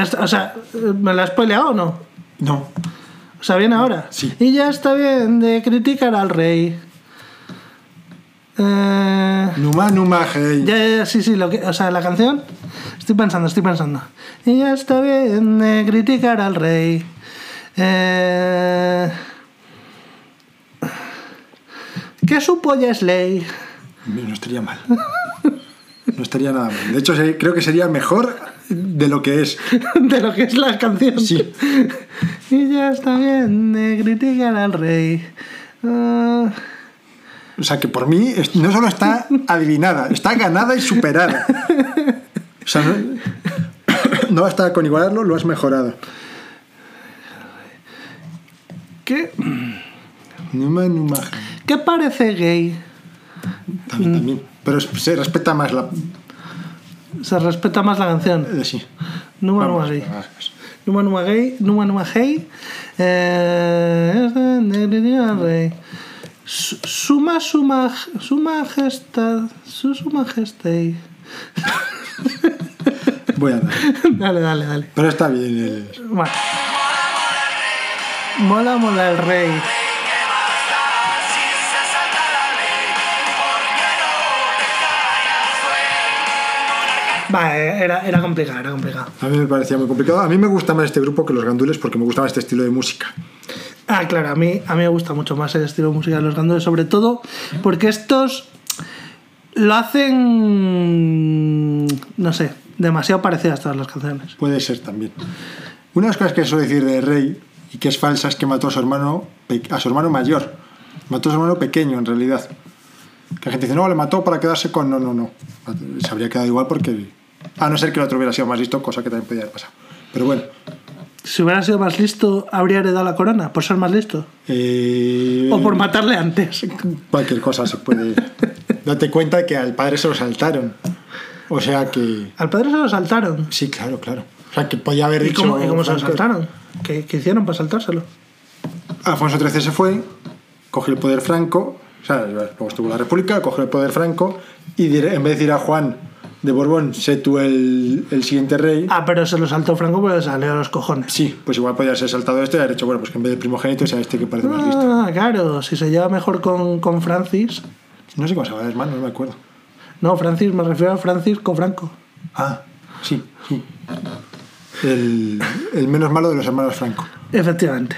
Ya está, o sea, ¿me la has spoileado o no? No. O sea, viene ahora. Sí. Y ya está bien de criticar al rey. Eh, Numa Numa Hey. ya, ya, ya, sí, sí, lo que, o sea, la canción. Estoy pensando, estoy pensando. Y ya está bien de criticar al rey. Eh, que su polla es ley. No estaría mal. (laughs) No estaría nada mal. De hecho, creo que sería mejor de lo que es. (laughs) de lo que es la canción. Sí. y ya está bien de criticar al rey. O sea, que por mí no solo está (laughs) adivinada, está ganada y superada. O sea, no, no basta con igualarlo, lo has mejorado. ¿qué, Numa Numa Hey. ¿Qué parece gay? También, también. Pero se respeta más la. Se respeta más la canción. eh, sí. Numa Numa gay. vamos. Numa Numa gay. Numa Numa gay. Eh, es de- de criticar al rey. Su- Suma su, maj- su majestad. Su, su majestad. Voy a dar. (laughs) dale, dale, dale. Pero está bien. eh. Bueno. Mola, mola el rey. Vale, era, era complicado, era complicado. A mí me parecía muy complicado. A mí me gusta más este grupo que los gandules porque me gusta más este estilo de música. Ah, claro, a mí, a mí me gusta mucho más el estilo de música de los gandules, sobre todo porque estos lo hacen, no sé, demasiado parecidas todas las canciones. Puede ser también. Una de las cosas que suelo decir de Rey y que es falsa es que mató a su hermano, a su hermano mayor. Mató a su hermano pequeño, en realidad. Que la gente dice, no, le mató para quedarse con. No, no, no. Se habría quedado igual porque. A no ser que el otro hubiera sido más listo, cosa que también podía haber pasado. Pero bueno. Si hubiera sido más listo, habría heredado la corona, por ser más listo. eh, O por matarle antes. Cualquier cosa se puede. (laughs) Date cuenta que al padre se lo saltaron. O sea que. Al padre se lo saltaron. Sí, claro, claro. O sea que podía haber ¿Y dicho. cómo, y cómo se lo saltaron? ¿Qué, qué hicieron para saltárselo? Alfonso XIII se fue, cogió el poder franco O sea, luego estuvo la República, cogió el poder Franco y en vez de decir a Juan de Borbón, sé tú el, el siguiente rey. Ah, pero se lo saltó Franco porque le salió a los cojones. Sí, pues igual podría ser saltado esto y haber dicho, bueno, pues que en vez del primogénito sea este que parece más listo. Ah, claro, si se lleva mejor con, con Francis. No sé cómo se llama el hermano, no me acuerdo. No, Francis, me refiero a Francisco Franco. Ah, sí, sí. El, el menos malo de los hermanos Franco. Efectivamente.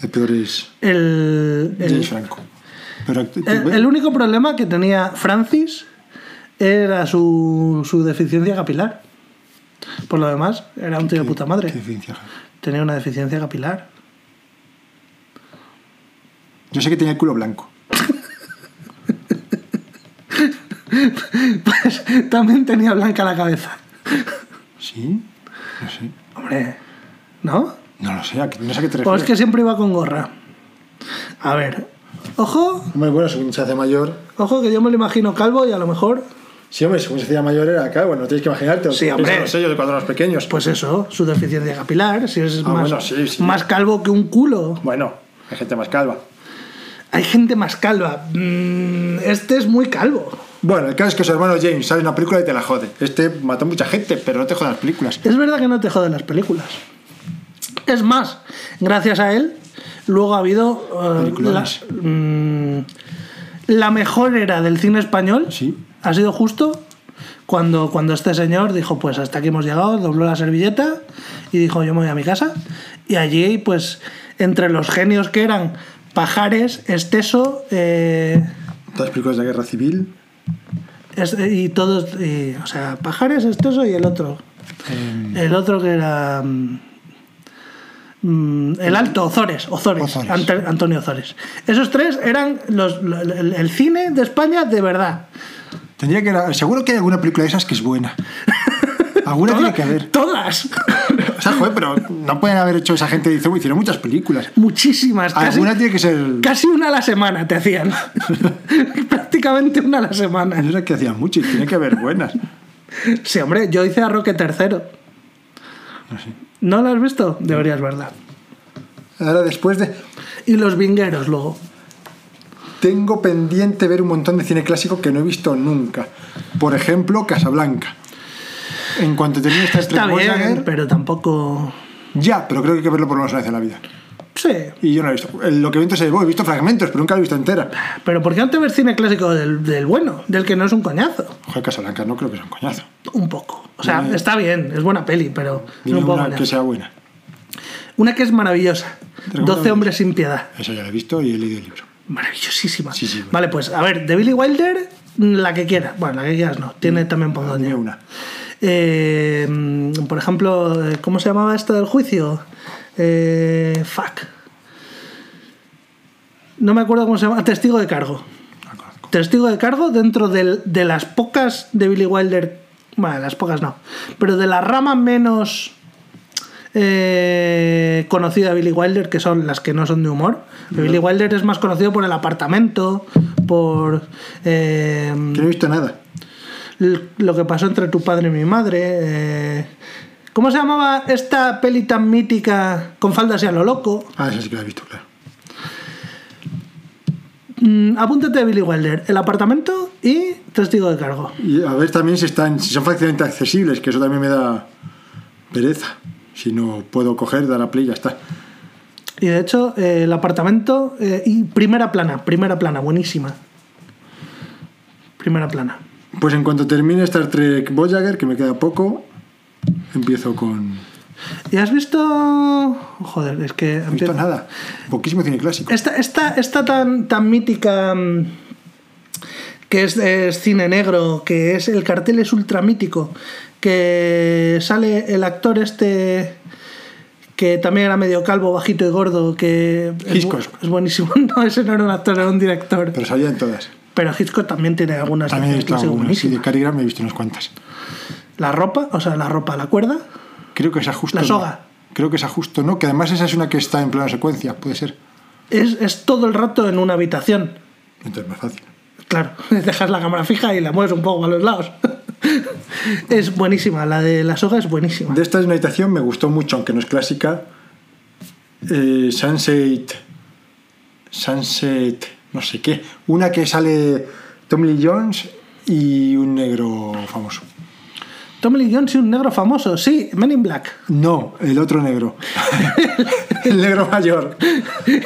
El peor es El, el- James Franco. Pero, el- el único problema que tenía Francis era su, su deficiencia capilar. Por lo demás, era un tío de puta ¿Qué madre. diferencia? Tenía una deficiencia capilar. Yo sé que tenía el culo blanco. Pues también tenía blanca la cabeza. ¿Sí? No sé. Hombre, ¿no? No lo sé, ¿a qué- no sé a qué te O refieres. es que siempre iba con gorra. A ver, ojo, Hombre, bueno, según se hace mayor. ojo que yo me lo imagino calvo y a lo mejor, Sí, hombre, según se hacía mayor era acá, bueno, tienes que imaginarte. Sí, hombre. Los sellos de cuando éramos pequeños. pues eso, su deficiencia capilar, si es Ah, más, bueno, sí, sí. más calvo que un culo. Bueno, hay gente más calva. Hay gente más calva. Mm, Este es muy calvo. Bueno, el caso es que su hermano James sale en una película y te la jode. Este mató mucha gente, pero no te jodan las películas. Es verdad que no te joden las películas. Es más, gracias a él, luego ha habido eh, la, Peliculones. mm, la mejor era del cine español. Sí. Ha sido justo cuando, cuando este señor dijo, pues hasta aquí hemos llegado, dobló la servilleta y dijo, yo me voy a mi casa. Y allí, pues, entre los genios que eran Pajares, Esteso eh, Todas las películas de guerra civil. es- y todos, y, o sea, Pajares, Esteso y el otro. El otro que era... mm, el alto, Ozores, Ozores, Ozores. Ante- Antonio Ozores. Esos tres eran los, lo- el, el cine de España de verdad. Tendría que seguro que hay alguna película de esas que es buena. (laughs) Alguna tiene que haber. Todas. (laughs) O sea, joder, pero no pueden haber hecho esa gente dice, "Uy, hicieron muchas películas. Muchísimas. Casi, Alguna tiene que ser. casi una a la semana te hacían. (laughs) Prácticamente una a la semana. No sé que hacían mucho y tiene que haber buenas. Sí, hombre, yo hice a Roque tercero. ¿No lo has visto? Deberías verla. Ahora después de. Y los vingueros luego. Tengo pendiente ver un montón de cine clásico que no he visto nunca. Por ejemplo, Casablanca. En cuanto termine Star Está bien, pero tampoco... ya, pero creo que hay que verlo por lo menos una vez en la vida. Sí. Y yo no he visto. Lo que he visto es he visto fragmentos, pero nunca lo he visto entera. Pero ¿por qué no te ves cine clásico del, del bueno? Del que no es un coñazo. Joder, Casablanca no creo que sea un coñazo. Un poco. O sea, Dime- está bien, es buena peli, pero Dime un poco una que sea buena. Una que es maravillosa. Recomiéndame. 12 hombres sin piedad. Eso ya lo he visto y he leído el libro. Maravillosísima. Sí, sí. Vale, pues a ver, de Billy Wilder, la que quieras. Bueno, la que quieras no. Tiene también Dime Pondoña. una. Eh, mm, por ejemplo, eh, ¿cómo se llamaba esto del juicio? Eh, fuck. No me acuerdo cómo se llama. Testigo de cargo. Testigo de cargo dentro del- de las pocas de Billy Wilder. Bueno, las pocas no. Pero de la rama menos eh, conocida de Billy Wilder, que son las que no son de humor. Billy Wilder es más conocido por el apartamento, por eh, no he visto nada. lo que pasó entre tu padre y mi madre. eh, ¿Cómo se llamaba esta peli tan mítica con faldas y a lo loco? Ah, esa sí que la he visto, claro. Mm, apúntate de Billy Wilder, el apartamento y testigo de cargo. Y a ver también si, están, si son fácilmente accesibles, que eso también me da pereza. Si no puedo coger, dar a play y ya está. Y de hecho, eh, el apartamento eh, y primera plana, primera plana, buenísima. Primera plana. Pues en cuanto termine Star Trek Voyager, que me queda poco, empiezo con... ¿Y has visto...? Joder, es que... No he visto nada. Poquísimo cine clásico. Esta, esta, esta tan, tan mítica mm, que es, es cine negro, que es el cartel es ultra mítico, que sale el actor este que también era medio calvo, bajito y gordo, que es, bu- es buenísimo. (laughs) No, ese no era un actor, era un director. Pero salía en todas. Pero Hitchcock también tiene algunas También he visto algunas. Sí, de. Cary Grant me he visto unas cuantas. La ropa, o sea, la ropa, la cuerda, Creo que esa justo La no. soga. Creo que esa justo no, que además esa es una que está en plano secuencia, puede ser. es, es todo el rato en una habitación. Entonces más fácil. Claro, (laughs) dejas la cámara fija y la mueves un poco a los lados. (laughs) es buenísima, la de la soga es buenísima. De esta de una habitación me gustó mucho, aunque no es clásica. eh, Sunset. Sunset no sé qué. Una que sale Tom Lee Jones y un negro famoso. Tommy Lee Jones y un negro famoso. Sí, Men in Black. No, el otro negro. (laughs) el negro mayor.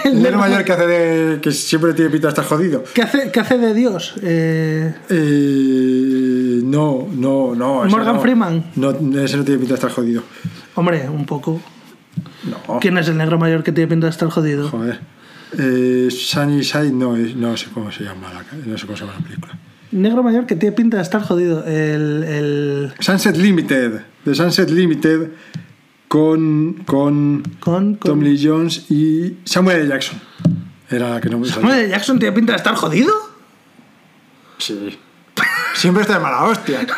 El negro mayor que hace de. que siempre tiene pinta de estar jodido. ¿Qué hace, qué hace de Dios? Eh, Eh, no, no, no. Morgan no. Freeman. No, ese no tiene pinta de estar jodido. hombre, un poco. No. ¿Quién es el negro mayor que tiene pinta de estar jodido? Joder. Eh, Sunny Side, no, no sé cómo se llama la, no sé cómo se llama la película. Negro mayor que tiene pinta de estar jodido. El. el Sunset Limited. The Sunset Limited con, con, con. con- Tom Lee Jones y Samuel L. Jackson. Era la que no me. Samuel L. Jackson tiene pinta de estar jodido. Sí. Siempre está de mala hostia. (laughs)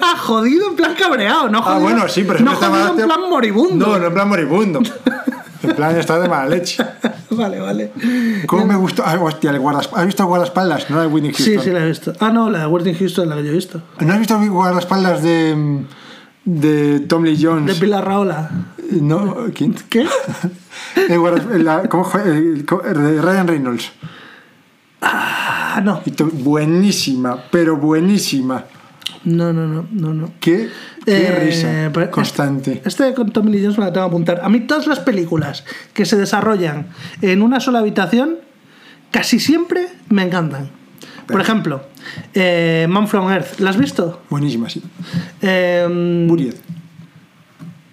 Ah, jodido en plan cabreado, no jodido. Ah, bueno, sí, pero no siempre está de mala jodido en plan moribundo. No, no en plan moribundo. (laughs) En plan está de mala leche. (laughs) vale, vale. ¿Cómo me gustó? Ay, hostia, el guardaespaldas. ¿Has visto guardaespaldas? No la de Whitney Sí, Houston. sí, la he visto. Ah, no, la de Whitney Houston, la que yo he visto. ¿No has visto guardaespaldas de, de Tom Lee Jones? De Pilar Raola. No, ¿quién? ¿Qué? (laughs) El guardas- Ryan Reynolds. Ah, no. Buenísima, pero buenísima. No, no, no, no, no. Qué, qué Eh, risa pero constante. Este con Tommy Lee Jones me la tengo que apuntar. A mí todas las películas que se desarrollan en una sola habitación, casi siempre me encantan. Por ejemplo, eh, Man from Earth, ¿la has visto? Buenísima, sí. Eh, Buried.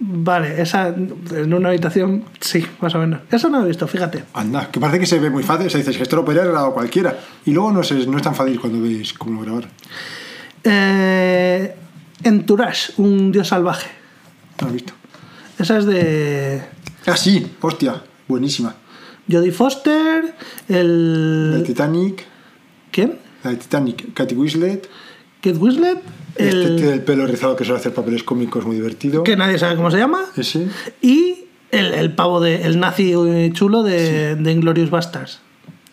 Vale, esa en una habitación, sí, más o menos. Esa no la he visto, fíjate. Anda, que parece que se ve muy fácil. O sea, dices que esto lo podría grabado cualquiera. Y luego no, es, no es tan fácil cuando ves cómo lo grabar. Eh, Entourage, un dios salvaje. ¿No lo has visto? Esa es de Ah, sí, hostia, buenísima. Jodie Foster, de el... Titanic, ¿Quién? la de Titanic, Katy Winslet, Kate Winslet, este el... tío del pelo rizado que suele hacer papeles cómicos muy divertido. que nadie sabe cómo se llama. Ese. Y el, el pavo de el nazi chulo de, de Inglorious Bastards.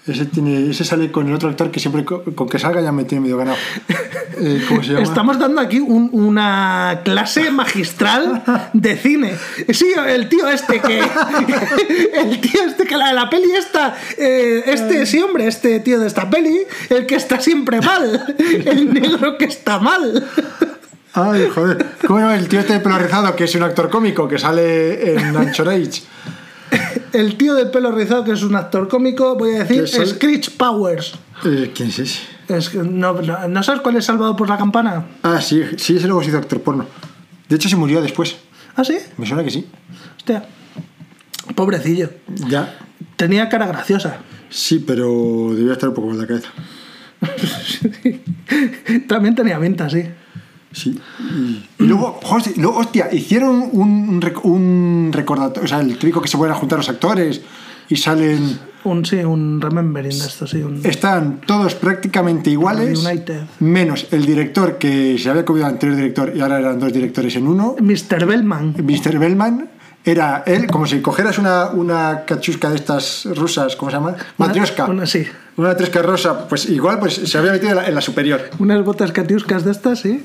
Ese, tiene, ese sale con el otro actor que siempre co- con, que salga ya me tiene medio ganado. Eh, ¿Cómo se llama? Estamos dando aquí un- una clase magistral de cine. Sí, el tío este que. (laughs) El tío este que la de la peli esta. eh, este, sí, hombre, este tío de esta peli, el que está siempre mal. El negro que está mal. Ay, joder. ¿Cómo llama el tío este de pelo rizado que es un actor cómico que sale en Anchorage? (coughs) El tío del pelo rizado, que es un actor cómico, voy a decir, sale- Screech Powers. Eh, ¿Quién es ese? Es que no, no- ¿no sabes cuál es Salvado por la Campana? Ah, sí, sí, ese luego se hizo actor porno. De hecho, se murió después. ¿Ah, sí? Me suena que sí. Hostia. Pobrecillo. Ya. Tenía cara graciosa. Sí, pero debía estar un poco mal de la cabeza. (laughs) También tenía venta, sí. Sí. Y, y luego, hostia, hicieron un, un recordatorio. O sea, el típico que se vuelven a juntar los actores y salen. Un, sí, un remembering de esto, sí. Un, Están todos prácticamente iguales. United. Menos el director que se había comido al anterior director y ahora eran dos directores en uno. Mr. Bellman. Mr. Bellman era él, como si cogieras una, una cachusca de estas rusas, ¿cómo se llama? Matrioska. Una, sí. Una matrioska rosa, pues igual pues se había metido en la, en la superior. Unas botas catiuscas de estas, sí.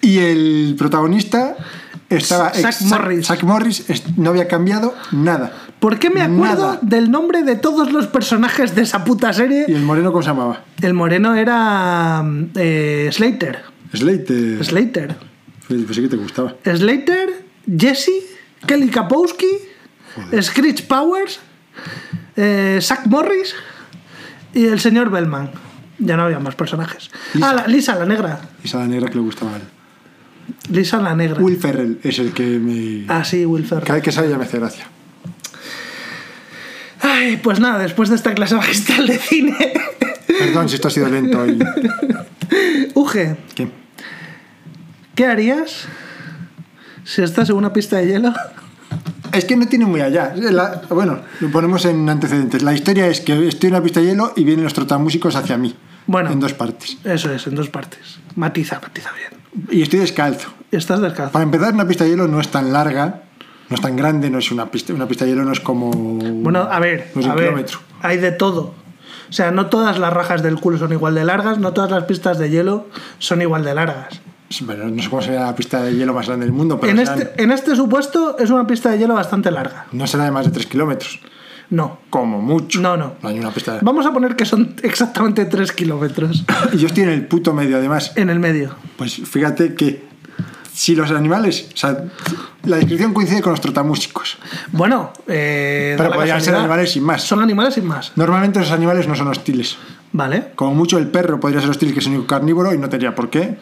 Y el protagonista estaba. Zack Morris. Zack Morris no había cambiado nada. ¿Por qué me acuerdo Nada. del nombre de todos los personajes de esa puta ¿Y serie? el moreno cómo se llamaba? El moreno era eh, Slater. Slate. Slater. Pensé que te gustaba. Slater, Jesse, Kelly Kapowski, Screech Powers, eh, Zack Morris y el señor Bellman. Ya no había más personajes. Lisa. Ah, la- Lisa, la negra. Esa la negra que le gustaba a él. Lisa, la negra. Will Ferrell es el que me. Ah, sí, Will Ferrell. Cada vez que sale ya me hace gracia. Ay, pues nada, después de esta clase magistral de cine. Perdón si esto ha sido lento. Y... (laughs) Uge, ¿Qué? ¿qué harías si estás en una pista de hielo? Es que no tiene muy allá. La- bueno, lo ponemos en antecedentes. La historia es que estoy en una pista de hielo y vienen los trotamúsicos hacia mí. Bueno. En dos partes. Eso es, en dos partes. Matiza, matiza bien. Y estoy descalzo. Estás descalzo. Para empezar, una pista de hielo no es tan larga, no es tan grande, no es una pista. Una pista de hielo no es como. Bueno, a ver, no es a un ver, kilómetro. hay de todo. O sea, no todas las rajas del culo son igual de largas, no todas las pistas de hielo son igual de largas. Pero no sé cómo será la pista de hielo más grande del mundo, pero En serán- este, en este supuesto es una pista de hielo bastante larga. no será de más de 3 kilómetros. No. Como mucho. No, no. No hay una pista. Vamos a poner que son exactamente 3 kilómetros Y yo estoy en el puto medio, además. en el medio. Pues fíjate que si los animales. O sea, la descripción coincide con los trotamúsicos. Bueno, eh, Pero podrían ser animales sin más. Son animales sin más. Normalmente esos animales no son hostiles. Vale, Como mucho el perro podría ser hostil, que es un carnívoro, y no tendría por qué.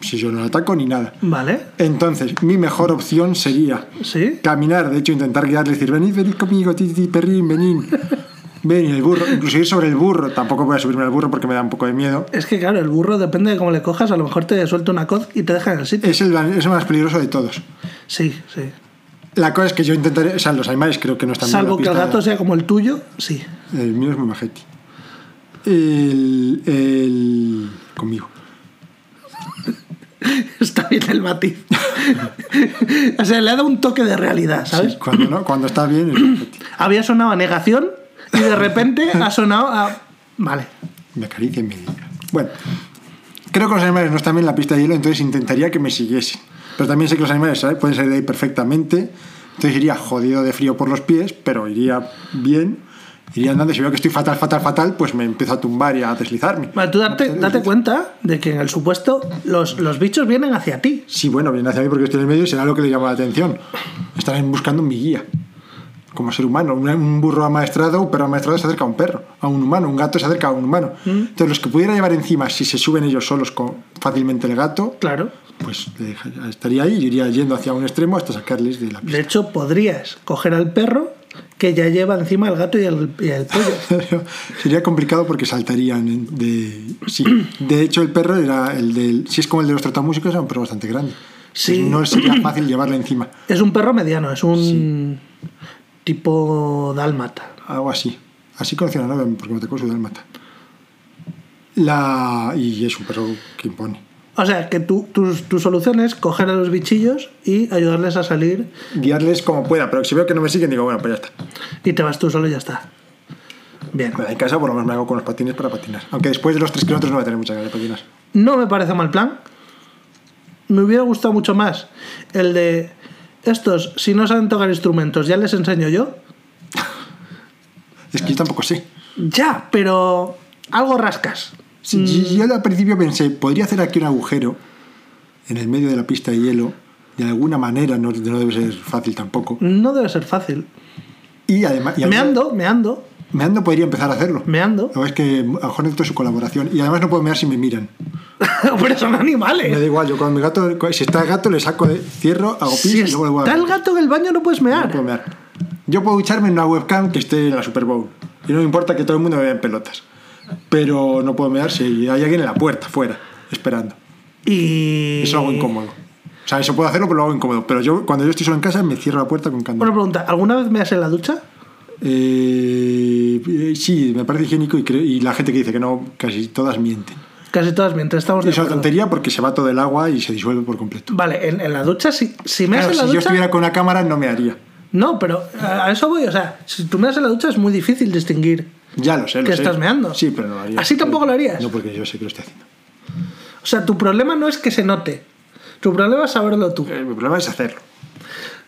Si yo no lo ataco ni nada. vale. Entonces, mi mejor opción sería Sí. caminar, de hecho, intentar guiarle, decir, venid, venid conmigo, titi, perrín, venid. Ven, y el burro, incluso ir sobre el burro, tampoco voy a subirme al burro porque me da un poco de miedo. Es que claro, el burro depende de cómo le cojas, a lo mejor te suelta una coz y te deja en el sitio. Es el, es el más peligroso de todos. Sí, sí. La cosa es que yo intentaré, o sea, los animales creo que no están bien Salvo que el gato sea como el tuyo, sí. El mío es muy majete. El, el... conmigo. (laughs) Está bien el matiz. (laughs) o sea, le ha dado un toque de realidad, ¿sabes? Sí, cuando, no, cuando está bien. (clears throat) Había sonado a negación y de repente ha sonado a. Vale. Me acaricia y me diga. Bueno, creo que los animales no están bien en la pista de hielo, entonces intentaría que me siguiesen. Pero también sé que los animales ¿sabes? pueden salir de ahí perfectamente. Entonces iría jodido de frío por los pies, pero iría bien. Iría andando. Si veo que estoy fatal, fatal, fatal, pues me empiezo a tumbar y a deslizarme. Vale, tú date, date cuenta de que en el supuesto los, los bichos vienen hacia ti. Sí, bueno, viene hacia mí porque estoy en el medio y será lo que le llama la atención. Estarán buscando mi guía. Como ser humano. Un, burro amaestrado, un perro amaestrado se acerca a un perro, a un humano. Un gato se acerca a un humano. Entonces, los que pudiera llevar encima, si se suben ellos solos con fácilmente el gato, Claro. pues estaría ahí y iría yendo hacia un extremo hasta sacarles de la De hecho, podrías coger al perro que ya lleva encima el gato y el, y el pollo. (laughs) Pero Sería complicado porque saltarían en- de... Sí. De hecho, el perro era el del... Si es como el de los trotamúsicos, era un perro bastante grande. Sí. No sería fácil llevarle encima. (clears throat) Es un perro mediano, es un tipo dálmata. Algo así. Así conocí a porque me tocó su dálmata. La... Y es un perro que impone. O sea, que tu, tu, tu solución es coger a los bichillos y ayudarles a salir Guiarles como pueda, pero si veo que no me siguen, digo, bueno, pues ya está. y te vas tú solo y ya está. Bien. Bueno, en casa por lo menos me hago con los patines para patinar. Aunque después de los 3 kilómetros no voy a tener muchas ganas de patinar. No me parece mal plan. Me hubiera gustado mucho más el de estos, si no saben tocar instrumentos, ya les enseño yo. (laughs) Es que yo tampoco sé. Ya, pero algo rascas. Sí, Yo al principio pensé, podría hacer aquí un agujero en el medio de la pista de hielo, de alguna manera, no, no debe ser fácil tampoco. No debe ser fácil. Y además... y Me ando, me ando, Meando podría empezar a hacerlo. me ando. Que es que a lo mejor necesito su colaboración. Y además no puedo mear si me miran. (laughs) pero son Me da animales. igual, yo cuando mi gato, si está el gato, le saco de cierro, hago pis Si y luego le voy a está el gato en el baño, no puedes No mear. puedo mear. Yo puedo echarme en una webcam que esté en la Super Bowl. Y no me importa que todo el mundo me vea en pelotas. Pero no puedo mear si hay alguien en la puerta, fuera, esperando. Y. Eso lo hago incómodo. O sea, eso puedo hacerlo, pero lo hago incómodo. Pero yo, cuando yo estoy solo en casa, me cierro la puerta con Una candado. pregunta: ¿alguna vez me has en la ducha? Eh, eh, sí, me parece higiénico y, y la gente que dice que no, casi todas mienten. Casi todas mientras estamos de Es una tontería porque se va todo el agua y se disuelve por completo. Vale, en, en la ducha, si, si me Claro, en la si yo ducha. estuviera con una cámara, no me haría. No, pero a a eso voy. O sea, si tú me en la ducha es muy difícil distinguir. Ya lo sé, lo ¿Que sé. estás meando? Sí, pero no lo haría. ¿Así tampoco lo harías? No, porque yo sé que lo estoy haciendo. O sea, tu problema no es que se note. Tu problema es saberlo tú. Eh, mi problema es hacerlo.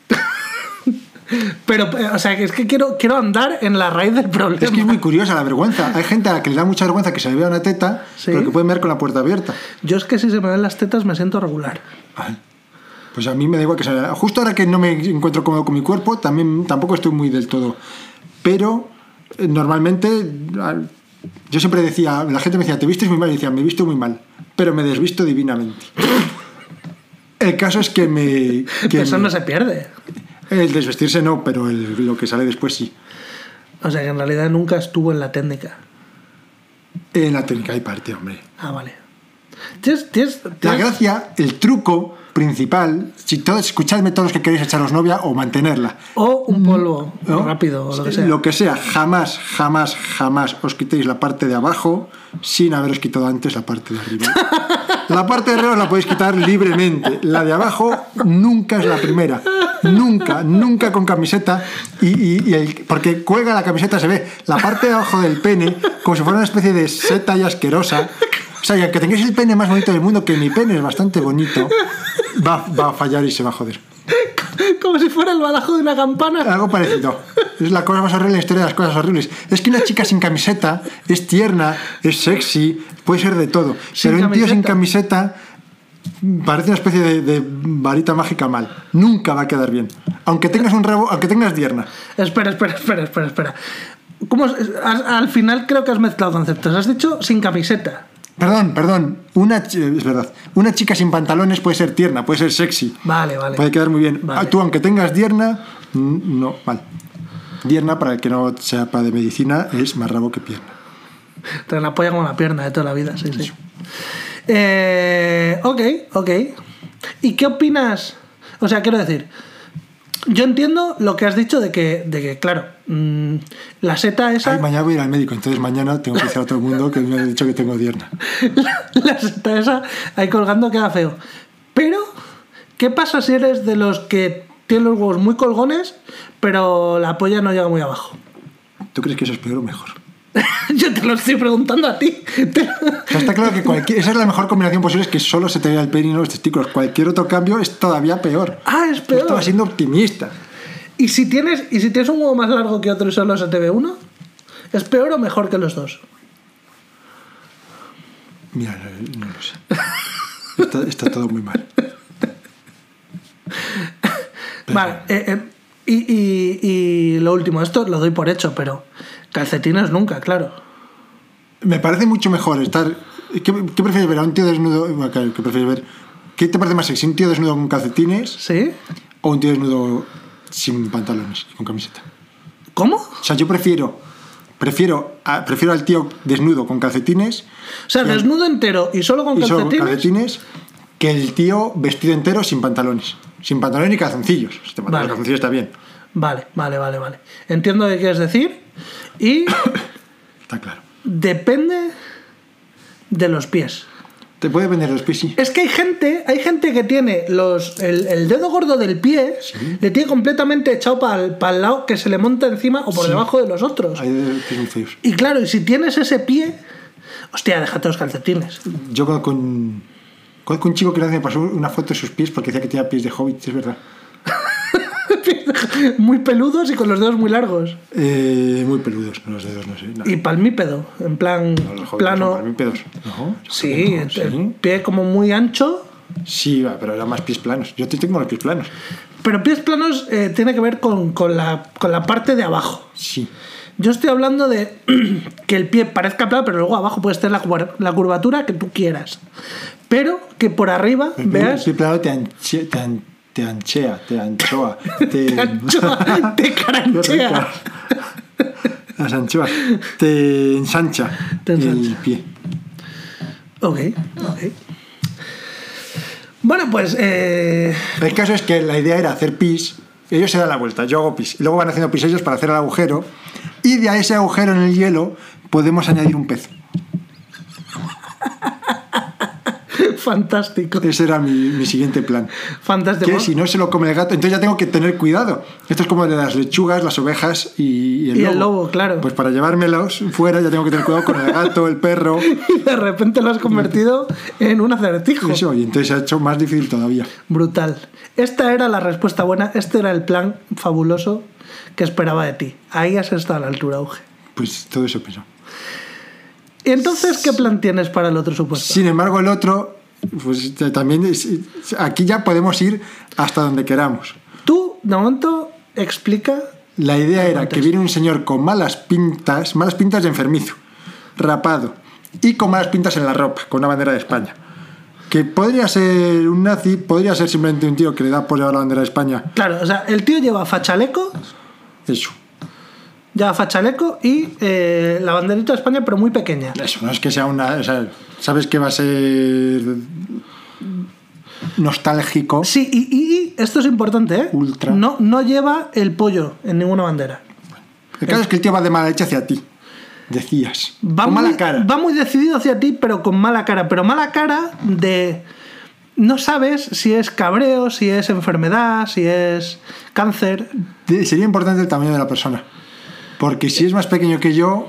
(laughs) Pero, eh, o sea, que es que quiero, quiero andar en la raíz del problema. Es que es muy curiosa la vergüenza. Hay gente a la que le da mucha vergüenza que se le vea una teta, Sí. pero que pueden ver con la puerta abierta. Yo es que si se me ven las tetas me siento regular. Ay. Pues a mí me da igual que se. Justo ahora que no me encuentro cómodo con mi cuerpo, también tampoco estoy muy del todo. Pero normalmente yo siempre decía, la gente me decía, te vistes muy mal, y decía, me he visto muy mal, pero me desvisto divinamente. El caso es que me... que Eso me- no se pierde. El desvestirse no, pero el- lo que sale después sí. O sea, que en realidad nunca estuvo en la técnica. En la técnica hay parte, hombre. Ah, vale. Tienes, tienes, La gracia, el truco principal, si todos, escuchadme todos los que queréis echaros novia o mantenerla. O un polvo ¿no? rápido, o lo que sea. Lo que sea, jamás, jamás, jamás os quitéis la parte de abajo sin haberos quitado antes la parte de arriba. (laughs) La parte de arriba os la podéis quitar libremente. La de abajo nunca es la primera. Nunca, nunca con camiseta. Y, y- y el- porque cuelga la camiseta, se ve la parte de abajo del pene como si fuera una especie de seta y asquerosa. O sea, y aunque tengáis el pene más bonito del mundo, que mi pene es bastante bonito, va, va a fallar y se va a joder. Como si fuera el badajo de una campana. Algo parecido. Es la cosa más horrible en la historia de las cosas horribles. Es que una chica sin camiseta es tierna, es sexy, puede ser de todo. Sin pero un tío sin camiseta. parece una especie de, de varita mágica mal. Nunca va a quedar bien. Aunque tengas un rabo, aunque tengas dierna. Espera, espera, espera, espera, espera. ¿Cómo has- al final creo que has mezclado conceptos. Has dicho sin camiseta. Perdón, perdón. Una, chi- es verdad. Una chica sin pantalones puede ser tierna, puede ser sexy. Vale, vale. Puede quedar muy bien. Vale. Ah, Tú, aunque tengas dierna, no, mal. Dierna, para el que no sepa de medicina, es más rabo que pierna. Te la apoya con la pierna de toda la vida, sí, sí. Eh, ok, ok. ¿Y qué opinas? O sea, quiero decir, yo entiendo lo que has dicho de que, de que claro, mm, la seta esa, Ay, mañana voy a ir al médico, entonces mañana tengo que decir a todo el mundo que me ha dicho que tengo dierna. (laughs) la seta esa ahí colgando queda feo. Pero, ¿qué pasa si eres de los que tienen los huevos muy colgones, pero la polla no llega muy abajo? ¿Tú crees que eso es peor o mejor? (laughs) yo te lo estoy preguntando a ti. Te- O sea, está claro que cualquier, esa es la mejor combinación posible, es que solo se te vea el pene y no los testículos. Cualquier otro cambio es todavía peor. Ah, es Yo peor. Estaba siendo optimista. ¿Y si tienes, y si tienes un huevo más largo que otro y solo se te ve uno? ¿Es peor o mejor que los dos? Mira, no, lo sé. Está, está todo muy mal. (laughs) Vale, eh, eh, y, y- y lo último, esto lo doy por hecho, pero calcetines nunca, claro. Me parece mucho mejor estar. ¿Qué, qué prefieres ver? ¿A un tío desnudo? ¿Qué prefieres ver? ¿Qué te parece más sexy? ¿Un tío desnudo con calcetines ¿Sí? o un tío desnudo sin pantalones y con camiseta? ¿Cómo? O sea, yo prefiero. Prefiero, a- prefiero al tío desnudo con calcetines O sea, al- desnudo entero y solo con y solo con calcetines. que el tío vestido entero sin pantalones. Sin pantalones ni calzoncillos. Si te pones Vale. los calzoncillos está bien. Vale, vale, vale, vale. Entiendo qué quieres decir. Y (coughs) Está claro. depende de los pies. Te puede vender los pies, sí. Es que hay gente, hay gente que tiene los, el, el dedo gordo del pie, le tiene completamente echado para el, lado que se le monta encima o por debajo de los otros. Hay feos. Y claro, y si tienes ese pie, hostia, déjate los calcetines. Yo con, con, conozco un chico que una vez me pasó una foto de sus pies porque decía que tenía pies de hobbit, es verdad. (laughs) muy peludos y con los dedos muy largos. Eh, muy peludos, los dedos, no sé. No. Y palmípedo, en plan No, plano. palmípedos. No, Sí, el, sí. el pie como muy ancho. Sí, pero eran más pies planos. Yo te- tengo los pies planos. Pero pies planos eh, tiene que ver con, con la, con la parte de abajo. Sí. Yo estoy hablando de (clears throat) que el pie parezca plano, pero luego abajo puedes tener la, la curvatura que tú quieras. Pero que por arriba El veas. el pie plano te, anche- te, te anchea, te anchoa, (laughs) te, Te anchoa, (laughs) te caranchea. Las anchoas. Te ensancha, Te el pie. Ok, ok. Bueno, pues. eh, El caso es que la idea era hacer pis. Ellos se dan la vuelta, yo hago pis. Y luego van haciendo pis ellos para hacer el agujero. Y de a ese agujero en el hielo podemos añadir un pez. (laughs) fantástico. Ese era mi, mi siguiente plan. Fantástico. Que si no se lo come el gato, entonces ya tengo que tener cuidado. Esto es como de las lechugas, las ovejas y, y el Y lobo. el lobo, claro. Pues para llevármelos fuera ya tengo que tener cuidado con el gato, el perro. (laughs) Y de repente lo has convertido en un acertijo. Eso, y entonces se ha hecho más difícil todavía. Brutal. Esta era la respuesta buena, este era el plan fabuloso que esperaba de ti. Ahí has estado a la altura, Auge. Pues todo eso pensó. ¿Y entonces qué plan tienes para el otro supuesto? Sin embargo, el otro, pues también es- aquí ya podemos ir hasta donde queramos. Tú, de momento, explica. La idea era que viene un señor con malas pintas, malas pintas de enfermizo, rapado, y con malas pintas en la ropa, con una bandera de España. Que podría ser un nazi, podría ser simplemente un tío que le da por llevar la bandera de España. Claro, o sea, el tío lleva fachaleco, Eso. Lleva fachaleco y eh, la banderita de España, pero muy pequeña. Eso, no es que sea una. o sea, sabes que va a ser. nostálgico. Sí, y, y- y esto es importante, ¿eh? Ultra. No, no lleva el pollo en ninguna bandera. El caso es que el tío va de mala leche hacia ti. Decías. Va con muy, mala cara. va muy decidido hacia ti, pero con mala cara. Pero mala cara de. No sabes si es cabreo, si es enfermedad, si es cáncer. Sería importante el tamaño de la persona. Porque si es más pequeño que yo,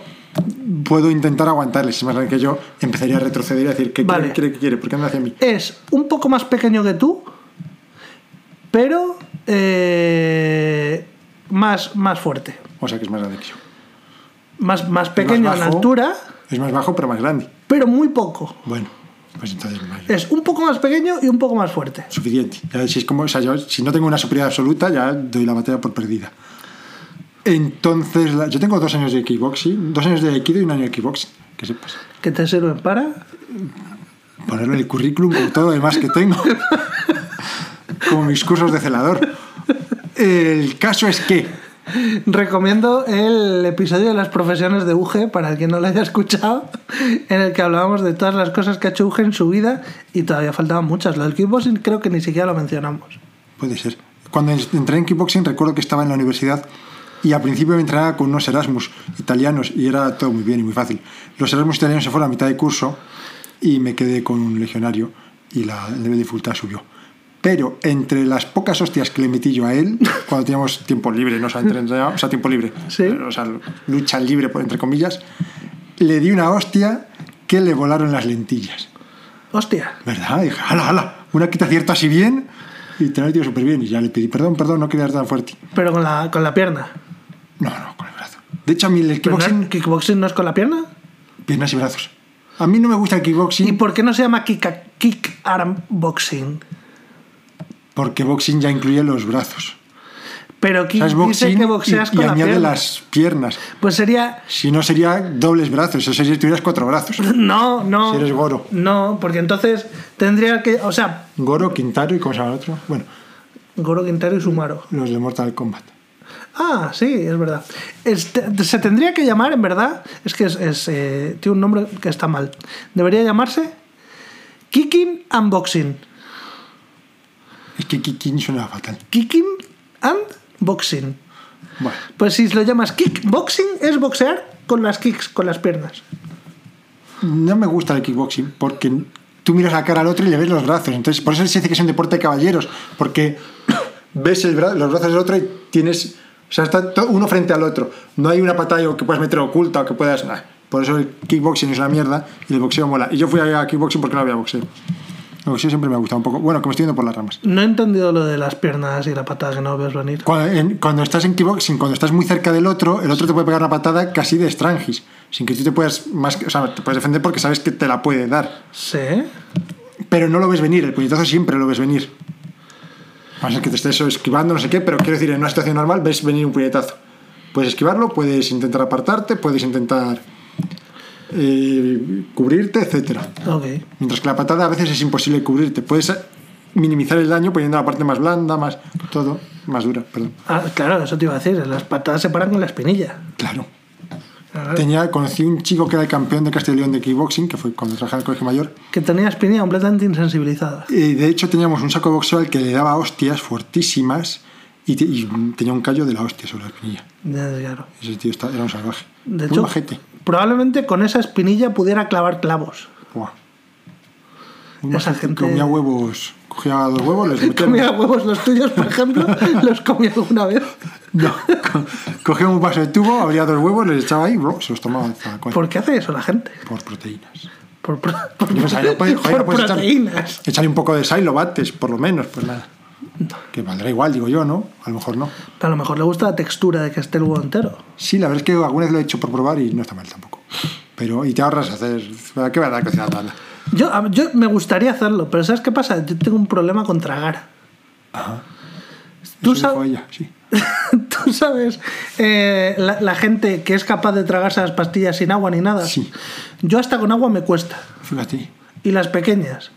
puedo intentar aguantarle. Si es más grande que yo, empezaría a retroceder y a decir, ¿qué Vale. quiere, quiere, qué quiere? ¿Por qué anda hacia mí? Es un poco más pequeño que tú, pero eh, más, más fuerte. O sea que es más grande que yo. Más, más pequeño Más en bajo. altura, Es más bajo, pero más grande. pero muy poco. Bueno, pues entonces Es un poco más pequeño y un poco más fuerte. suficiente. Ya, si, es como, o sea, yo, si no tengo una superioridad absoluta, ya doy la batalla por perdida. Entonces, yo tengo dos años de kickboxing, dos años de aikido y un año de kickboxing, que sepas. ¿Qué te sirven para? Ponerlo en el currículum con todo lo demás que tengo. (laughs) como mis cursos de celador. El caso es que Recomiendo el episodio de las profesiones de Uge, para el que no lo haya escuchado, en el que hablábamos de todas las cosas que ha hecho Uge en su vida y todavía faltaban muchas. Lo del kickboxing creo que ni siquiera lo mencionamos. Puede ser. Cuando entré en kickboxing recuerdo que estaba en la universidad y al principio me entrenaba con unos Erasmus italianos y era todo muy bien y muy fácil. Los Erasmus italianos se fueron a mitad de curso y me quedé con un legionario y la, el nivel de dificultad subió. Pero entre las pocas hostias que le metí yo a él, (laughs) cuando teníamos tiempo libre, no o sea, (laughs) entrenaba- o sea, tiempo libre, Sí. o sea, lucha libre, entre comillas, le di una hostia que le volaron las lentillas. Hostia. ¿Verdad? Dije, hala, hala, una que te acierta así bien y te la metido súper bien. Y ya le pedí, perdón, perdón, no quería dar tan fuerte. Pero con la, con la pierna. No, no, con el brazo. De hecho, a mí el kickboxing, ¿Kickboxing no es con la pierna? piernas y brazos. A mí no me gusta el ¿Y kickboxing por qué no se llama kick, kick arm boxing? porque boxing ya incluye los brazos. Pero O sea, es dice que boxeas y, y con la añade pierna. las piernas. Pues sería... Si no, sería dobles brazos. Eso sería si tuvieras cuatro brazos. (laughs) No, no. Si eres Goro. No, porque entonces tendría que... O sea, Goro, Quintaro y ¿cómo se llama el otro? Bueno, Goro Quintero y Sumaro. los de Mortal Kombat. Ah, sí, es verdad. Este- se tendría que llamar, en verdad, es que es, es, eh, tiene un nombre que está mal. Debería llamarse Kicking and Boxing. Es que kicking suena fatal. Kicking and Boxing. Bueno, Pues si lo llamas kickboxing, es boxear con las kicks, con las piernas. no me gusta el kickboxing porque tú miras la cara al otro y le ves los brazos. Entonces, por eso se dice que es un deporte de caballeros, porque (coughs) ves el bra- los brazos del otro y tienes. O sea, está uno frente al otro. No hay una pantalla que puedas meter oculta o que puedas. nah. Por eso el kickboxing es una mierda y el boxeo mola. Y yo fui a kickboxing porque no había boxeo. El boxeo siempre me ha gustado un poco. Bueno, que me estoy yendo por las ramas. No he entendido lo de las piernas y la patada que no ves venir. Cuando, en- cuando estás en kickboxing, cuando estás muy cerca del otro, el otro te puede pegar una patada casi de estrangis, sin que tú te puedas más, o sea, te puedes defender porque sabes que te la puede dar. Sí. Pero no lo ves venir, el puñetazo siempre lo ves venir. A ser que te estés esquivando, no sé qué, pero quiero decir, en una situación normal ves venir un puñetazo. Puedes esquivarlo, puedes intentar apartarte, puedes intentar eh, cubrirte, etcétera. Ok. Mientras que la patada a veces es imposible cubrirte. Puedes minimizar el daño poniendo la parte más blanda, más todo, más dura, perdón. Ah, claro, eso te iba a decir. Las patadas se paran con la espinilla. Claro. Tenía, conocí un chico que era el campeón de Castilla y León de kickboxing, que fue cuando trabajaba en el colegio mayor. Que tenía espinilla completamente insensibilizada. Y de hecho teníamos un saco de boxeo al que le daba hostias fuertísimas y, te- y tenía un callo de la hostia sobre la espinilla. Ya, Claro. Ese tío está- era un salvaje. De Muy hecho, majete. probablemente con esa espinilla pudiera clavar clavos. Buah. Esa gente- Comía huevos, cogía dos huevos, les metía... Comía huevos los tuyos, por ejemplo, (laughs) los comía alguna vez. No, co- cogía un vaso de tubo, abría dos huevos, les echaba ahí, bro, se los tomaba. ¿Por qué hace eso la gente? Por proteínas. Por, pro- (laughs) por, Yo pensaba, no puedes- joder, por no echar- proteínas. Échale un poco de sal y lo bates, por lo menos, pues nada. Que valdrá igual, digo yo, ¿no? A lo mejor no. A lo mejor le gusta la textura de que esté el huevo entero. Sí, la verdad es que alguna vez lo he hecho por probar y no está mal tampoco. Pero, y te ahorras hacer. ¿Qué va a dar? Anda. Yo, yo me gustaría hacerlo, pero ¿sabes qué pasa? Yo tengo un problema con tragar. Tú Eso dijo sabes, ella, sí. (laughs) tú sabes eh, la, la gente que es capaz de tragarse las pastillas sin agua ni nada. Sí. Yo hasta con agua me cuesta. Fíjate. Y las pequeñas.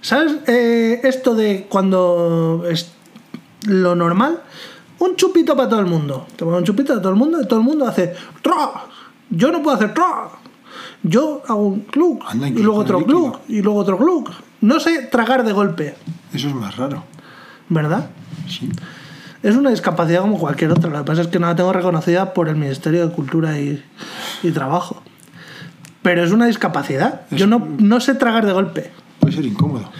¿Sabes eh, esto de cuando es lo normal? Un chupito para todo el mundo. Te un chupito de todo el mundo y todo el mundo hace tra. Yo no puedo hacer tra. Yo hago un Anda, y luego otro cluck y luego otro cluck. No sé tragar de golpe, Eso es más raro. ¿verdad? Sí. Es una discapacidad como cualquier otra. Lo que pasa es que no la tengo reconocida por el Ministerio de Cultura y, y Trabajo. Pero es una discapacidad. Yo no, no sé tragar de golpe. Puede ser incómodo.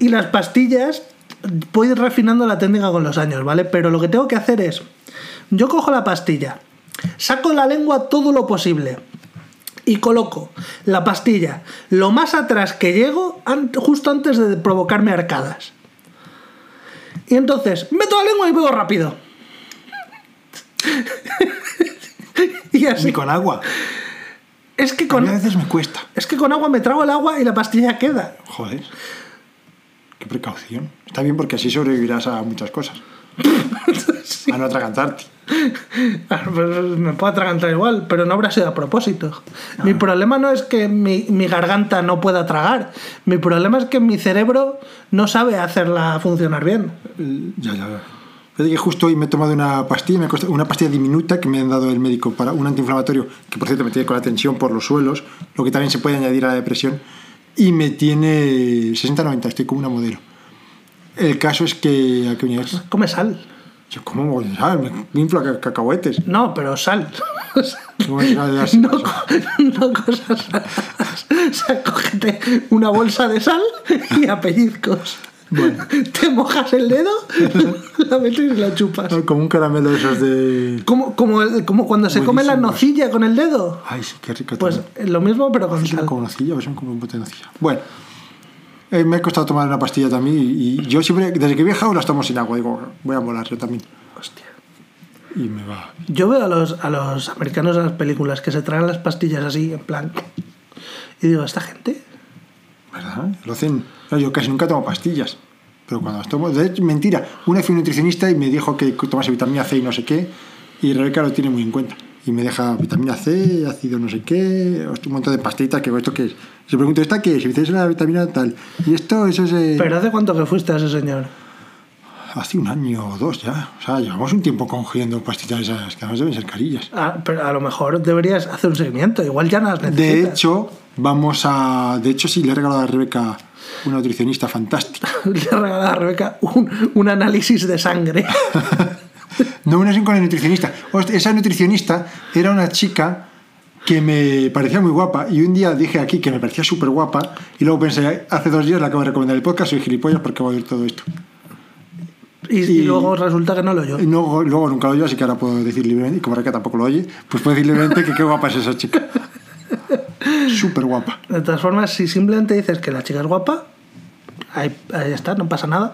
Y las pastillas, puedo ir refinando la técnica con los años, ¿vale? Pero lo que tengo que hacer es, yo cojo la pastilla, saco la lengua todo lo posible y coloco la pastilla lo más atrás que llego, justo antes de provocarme arcadas. Y entonces, meto la lengua y pego rápido. (laughs) pastillas. Ni con agua. Es que A con, mí a veces me cuesta. es que con agua me trago el agua y la pastilla queda. Joder. Qué precaución. Está bien porque así sobrevivirás a muchas cosas. (laughs) A no atragantarte. (laughs) Ah, pues Me puedo atragantar igual, pero no habrá sido a propósito. Mi problema no es que mi, mi garganta no pueda tragar. Mi problema es que mi cerebro no sabe hacerla funcionar bien. Ya, ya. Fíjate que justo hoy me he tomado una pastilla, me una pastilla diminuta que me han dado el médico para un antiinflamatorio, que por cierto me tiene con la tensión por los suelos, lo que también se puede añadir a la depresión, y me tiene 60-90, estoy como una modelo. El caso es que... ¿A qué? Come sal. Yo, ¿cómo voy a saber? Me inflo a ca- cacahuetes. No, pero sal. ¿Cómo voy a saber las- no, co- no cosas raras. O sea, cógete una bolsa de sal y a pellizcos. Bueno. Te mojas el dedo, (laughs) la metes y la chupas. Como un caramelo de esos de... Como, como, el- como cuando se come la nocilla con el dedo. Ay, sí, qué rico. Pues también. lo mismo, pero con ¿Es una sal. como nocilla o como un bote de nocilla? Bueno, eh, me ha costado tomar una pastilla también y, y yo siempre, desde que he viajado, las tomo sin agua. Digo, voy a molar yo también. Hostia. Y me va. Yo veo a los, a los americanos en las películas que se tragan las pastillas así, en plan. Y digo, ¿esta gente? ¿Verdad? Lo hacen. Yo casi nunca tomo pastillas. Pero cuando las tomo. De hecho, mentira. Una fui nutricionista y me dijo que tomase vitamina C y no sé qué. Y Rebeca lo tiene muy en cuenta. Y me deja vitamina C, ácido no sé qué, un montón de pastillitas que esto qué es. Le pregunto, ¿esta qué es? Y me dice, es la vitamina tal. Y esto, es. eh, ¿Pero hace cuánto que fuiste a ese señor? Hace un año o dos ya. O sea, llevamos un tiempo cogiendo pastillas esas, que además deben ser carillas. Ah, pero a lo mejor deberías hacer un seguimiento, igual ya no las necesitas. De hecho, vamos a. De hecho, sí, le he regalado a Rebeca una nutricionista fantástica. (laughs) Le he regalado a Rebeca un, un análisis de sangre. (laughs) No, una sin con el nutricionista. Esa nutricionista era una chica que me parecía muy guapa y un día dije aquí que me parecía súper guapa y luego pensé, hace dos días la acabo de recomendar el podcast, soy gilipollas porque voy a oír todo esto. Y, y Y- luego resulta que no lo oyó. No- luego nunca lo oyo, así que ahora puedo decir libremente, y como Rebeca tampoco lo oye, pues puedo decir libremente que qué guapa es esa chica. (laughs) Súper guapa. De todas formas, si simplemente dices que la chica es guapa, ahí, ahí está, no pasa nada.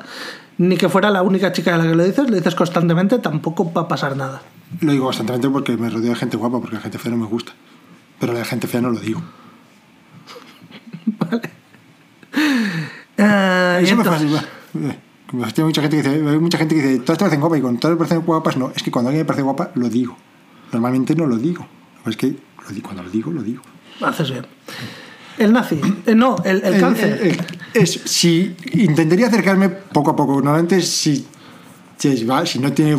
Ni que fuera la única chica a la que lo dices, lo dices constantemente, tampoco va a pasar nada. Lo digo constantemente porque me rodeo de gente guapa, porque la gente fea no me gusta. Pero la gente fea no lo digo. (laughs) Eh, y Eso me fascina. Eh, mucha gente que dice, hay mucha gente que dice, todas te parecen guapas y con todas me parecen guapas, no. Es que cuando alguien me parece guapa, lo digo. Normalmente no lo digo. Pero es que lo cuando lo digo, lo digo. Haces bien. El nazi. Eh, no, el, el cáncer. El- el- es, si intentaría acercarme poco a poco. Normalmente si, si, va- si no tiene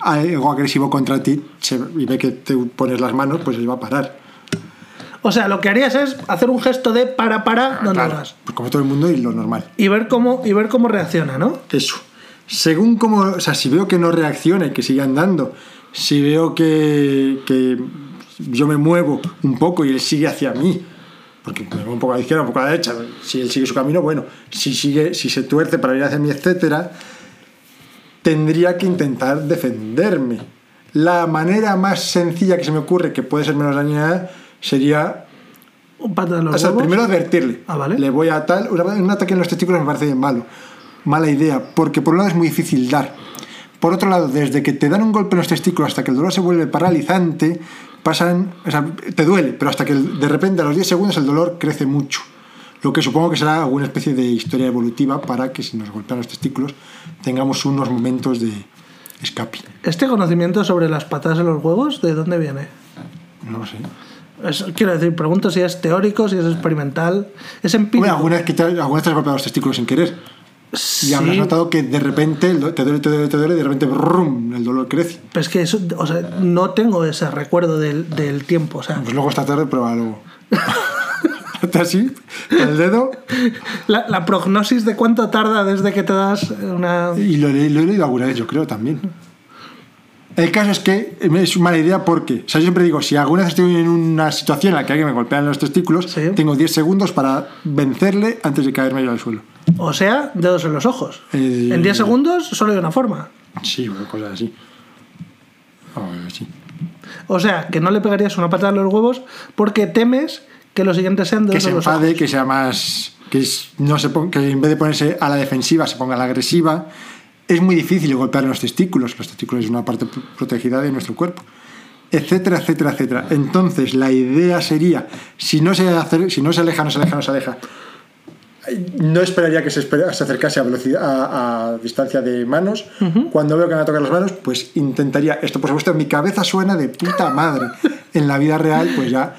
algo agresivo contra ti se- y ve que te pones las manos, pues él va a parar. O sea, lo que harías es hacer un gesto de para, para, donde Claro, vas. pues como todo el mundo y lo normal. Y ver cómo, y ver cómo reacciona, ¿no? Eso. Según como, o sea, si veo que no reacciona y que sigue andando, si veo que, que yo me muevo un poco y él sigue hacia mí, porque me un poco a la izquierda, un poco a la derecha, si él sigue su camino, bueno, si sigue, si se tuerce para ir hacia mí, etcétera, tendría que intentar defenderme. La manera más sencilla que se me ocurre, que puede ser menos dañina, sería Un pata de los o sea, huevos. primero advertirle. Ah, vale. Le voy a tal. Un ataque en los testículos me parece malo. Mala idea. Porque por un lado es muy difícil dar. Por otro lado, desde que te dan un golpe en los testículos hasta que el dolor se vuelve paralizante, pasan. O sea, te duele, pero hasta que de repente a los 10 segundos el dolor crece mucho. Lo que supongo que será alguna especie de historia evolutiva para que si nos golpean los testículos tengamos unos momentos de escape. ¿Este conocimiento sobre las patas en los huevos, de dónde viene? No lo sé. Es- quiero decir, pregunto si es teórico, si es experimental, es empírico. Hombre, alguna vez que te, alguna vez te has golpeado los testículos sin querer. Y habrás notado que de repente te duele, te duele, te duele, y de repente brum, el dolor crece. pero es que eso, o sea, no tengo ese recuerdo del, del tiempo. O sea, Pues luego esta tarde pruébalo. (laughs) Hazte así, con el dedo, la, la prognosis de cuánto tarda desde que te das una. y lo, he- lo he leído alguna vez, yo creo también. El caso es que es mala idea porque, o sea, yo siempre digo, si alguna vez estoy en una situación en la que alguien me golpea en los testículos, Sí. tengo 10 segundos para vencerle antes de caerme yo al suelo. O sea, dedos en los ojos. Eh, En 10 segundos solo hay una forma. Sí, cosas así. Sí. O sea, que no le pegarías una patada en los huevos porque temes que los siguientes sean que dedos se en los enfade, ojos. que sea más. Que, no se pon- que en vez de ponerse a la defensiva se ponga a la agresiva. Es muy difícil golpear los testículos. Los testículos es una parte pr- protegida de nuestro cuerpo. etcétera, etcétera, etcétera. Entonces, la idea sería, si no se, acer- si no se aleja, no se aleja, no se aleja, no esperaría que se, espera- se acercase a, velocidad, a, a distancia de manos. Cuando veo que me va a tocar las manos, pues intentaría, esto por supuesto en mi cabeza suena de puta madre. En la vida real, pues ya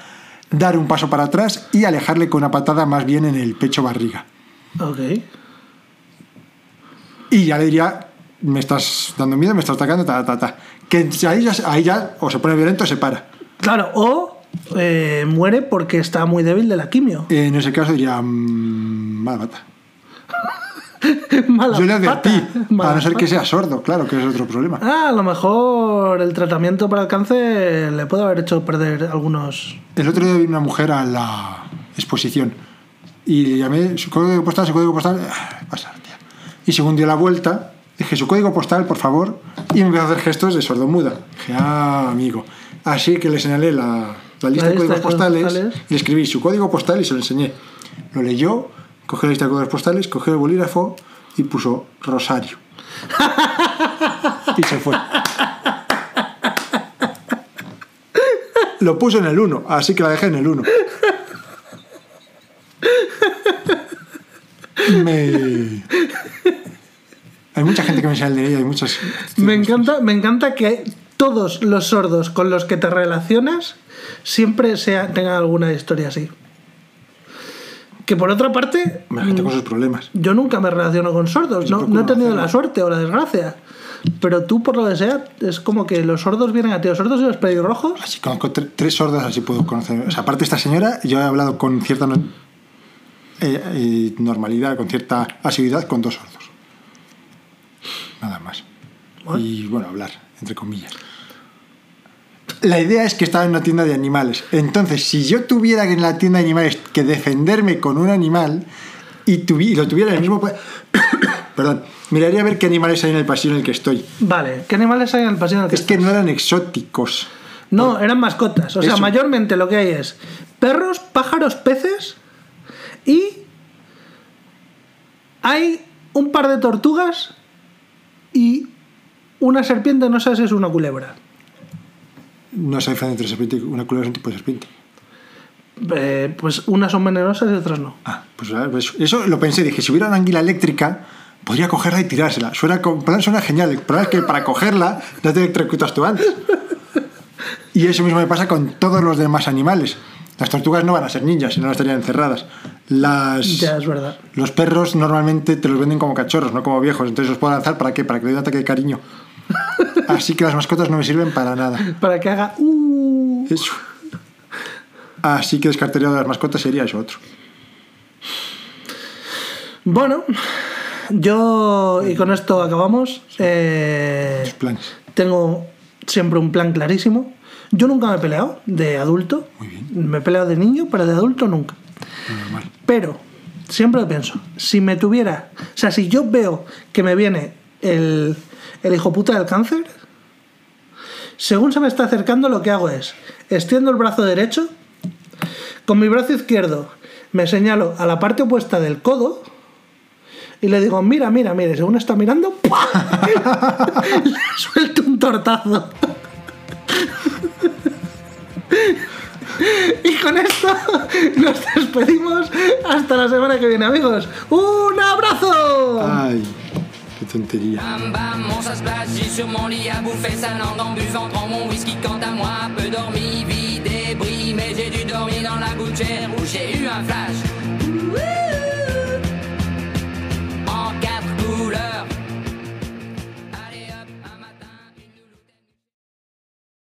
dar un paso para atrás y alejarle con una patada más bien en el pecho barriga. Ok. Y ya le diría, me estás dando miedo, me estás atacando, ta, ta, ta. Que ahí ya, ahí ya o se pone violento o se para. Claro, o eh, muere porque está muy débil de la quimio. En ese caso diría, mm, mala pata. (laughs) Mala Yo le advertí, a no ser que sea sordo, claro, que es otro problema. Ah, a lo mejor el tratamiento para el cáncer le puede haber hecho perder algunos. El otro día vi una mujer a la exposición y le llamé su código postal, su código postal. ah, Pasar. Y según dio la vuelta, dije su código postal, por favor, y me empezó a hacer gestos de sordomuda. Dije, ah, amigo. Así que le señalé la, la lista La de códigos postales, postales. le escribí su código postal y se lo enseñé. Lo leyó, cogió la lista de códigos postales, cogió el bolígrafo y puso Rosario. y se fue. Lo puso en el 1, así que la dejé en el 1. Me... Gente que me enseña el de ella, hay muchas... Me encanta, me encanta que todos los sordos con los que te relacionas siempre sea, tengan alguna historia así. Que por otra parte, La gente con sus problemas. yo nunca me relaciono con sordos, no, no he tenido hacerlo. la suerte o la desgracia. Pero tú, por lo que sea, es como que los sordos vienen a ti, los sordos y los pelirrojos. Así conozco tre- tres sordas, así puedo conocer. O sea, aparte esta señora, yo he hablado con cierta no- eh, eh, normalidad, con cierta asiduidad con dos sordos. Nada más. Y bueno, hablar, entre comillas. La idea es que estaba en una tienda de animales. Entonces, si yo tuviera en la tienda de animales que defenderme con un animal y, tuvi- y lo tuviera en el mismo... (coughs) Perdón, miraría a ver qué animales hay en el pasillo en el que estoy. Vale, ¿qué animales hay en el pasillo en el que Es que no eran exóticos. No, eran mascotas. O sea, mayormente lo que hay es perros, pájaros, peces y hay un par de tortugas y una serpiente, no sé si es una culebra. No se diferencia entre serpiente y una culebra es un tipo de serpiente. Eh, pues unas son venenosas y otras no. Ah, pues a ver, pues eso lo pensé. Dije, si hubiera una anguila eléctrica, podría cogerla y tirársela. Suena, plan, suena genial. El problema es que para cogerla no te electrocutas tú antes. Y eso mismo me pasa con todos los demás animales. Las tortugas no van a ser ninjas, si no estarían encerradas. Las, Ya es verdad. los perros normalmente te los venden como cachorros, no como viejos. Entonces los puedo lanzar para qué? Para que le dé un ataque de cariño. (laughs) Así que las mascotas no me sirven para nada. Para que haga. Uh, Eso. Así que descartaría de las mascotas sería eso otro. Bueno, yo. Y con esto acabamos. eh, planes. tengo siempre un plan clarísimo. Yo nunca me he peleado de adulto. Muy bien. Me he peleado de niño, pero de adulto nunca. Normal. Pero siempre lo pienso. Si me tuviera. O sea, si yo veo que me viene el, el hijo puta del cáncer, según se me está acercando, lo que hago es extiendo el brazo derecho, con mi brazo izquierdo me señalo a la parte opuesta del codo y le digo, mira, mira, mira, y según está mirando, ¡pua! (laughs) le suelto un tortazo. Y con esto nos despedimos hasta la semana que viene, amigos. ¡Un abrazo! Ay. Qué tontería. Bam bam, mon chasse-plage, j'y sur mon lit à bouffer sa langue en buvant en mon whisky. Quant à moi, peu dormi, vie débris, mais j'ai dû dormir dans la gouttière où j'ai eu un flash. En quatre couleurs.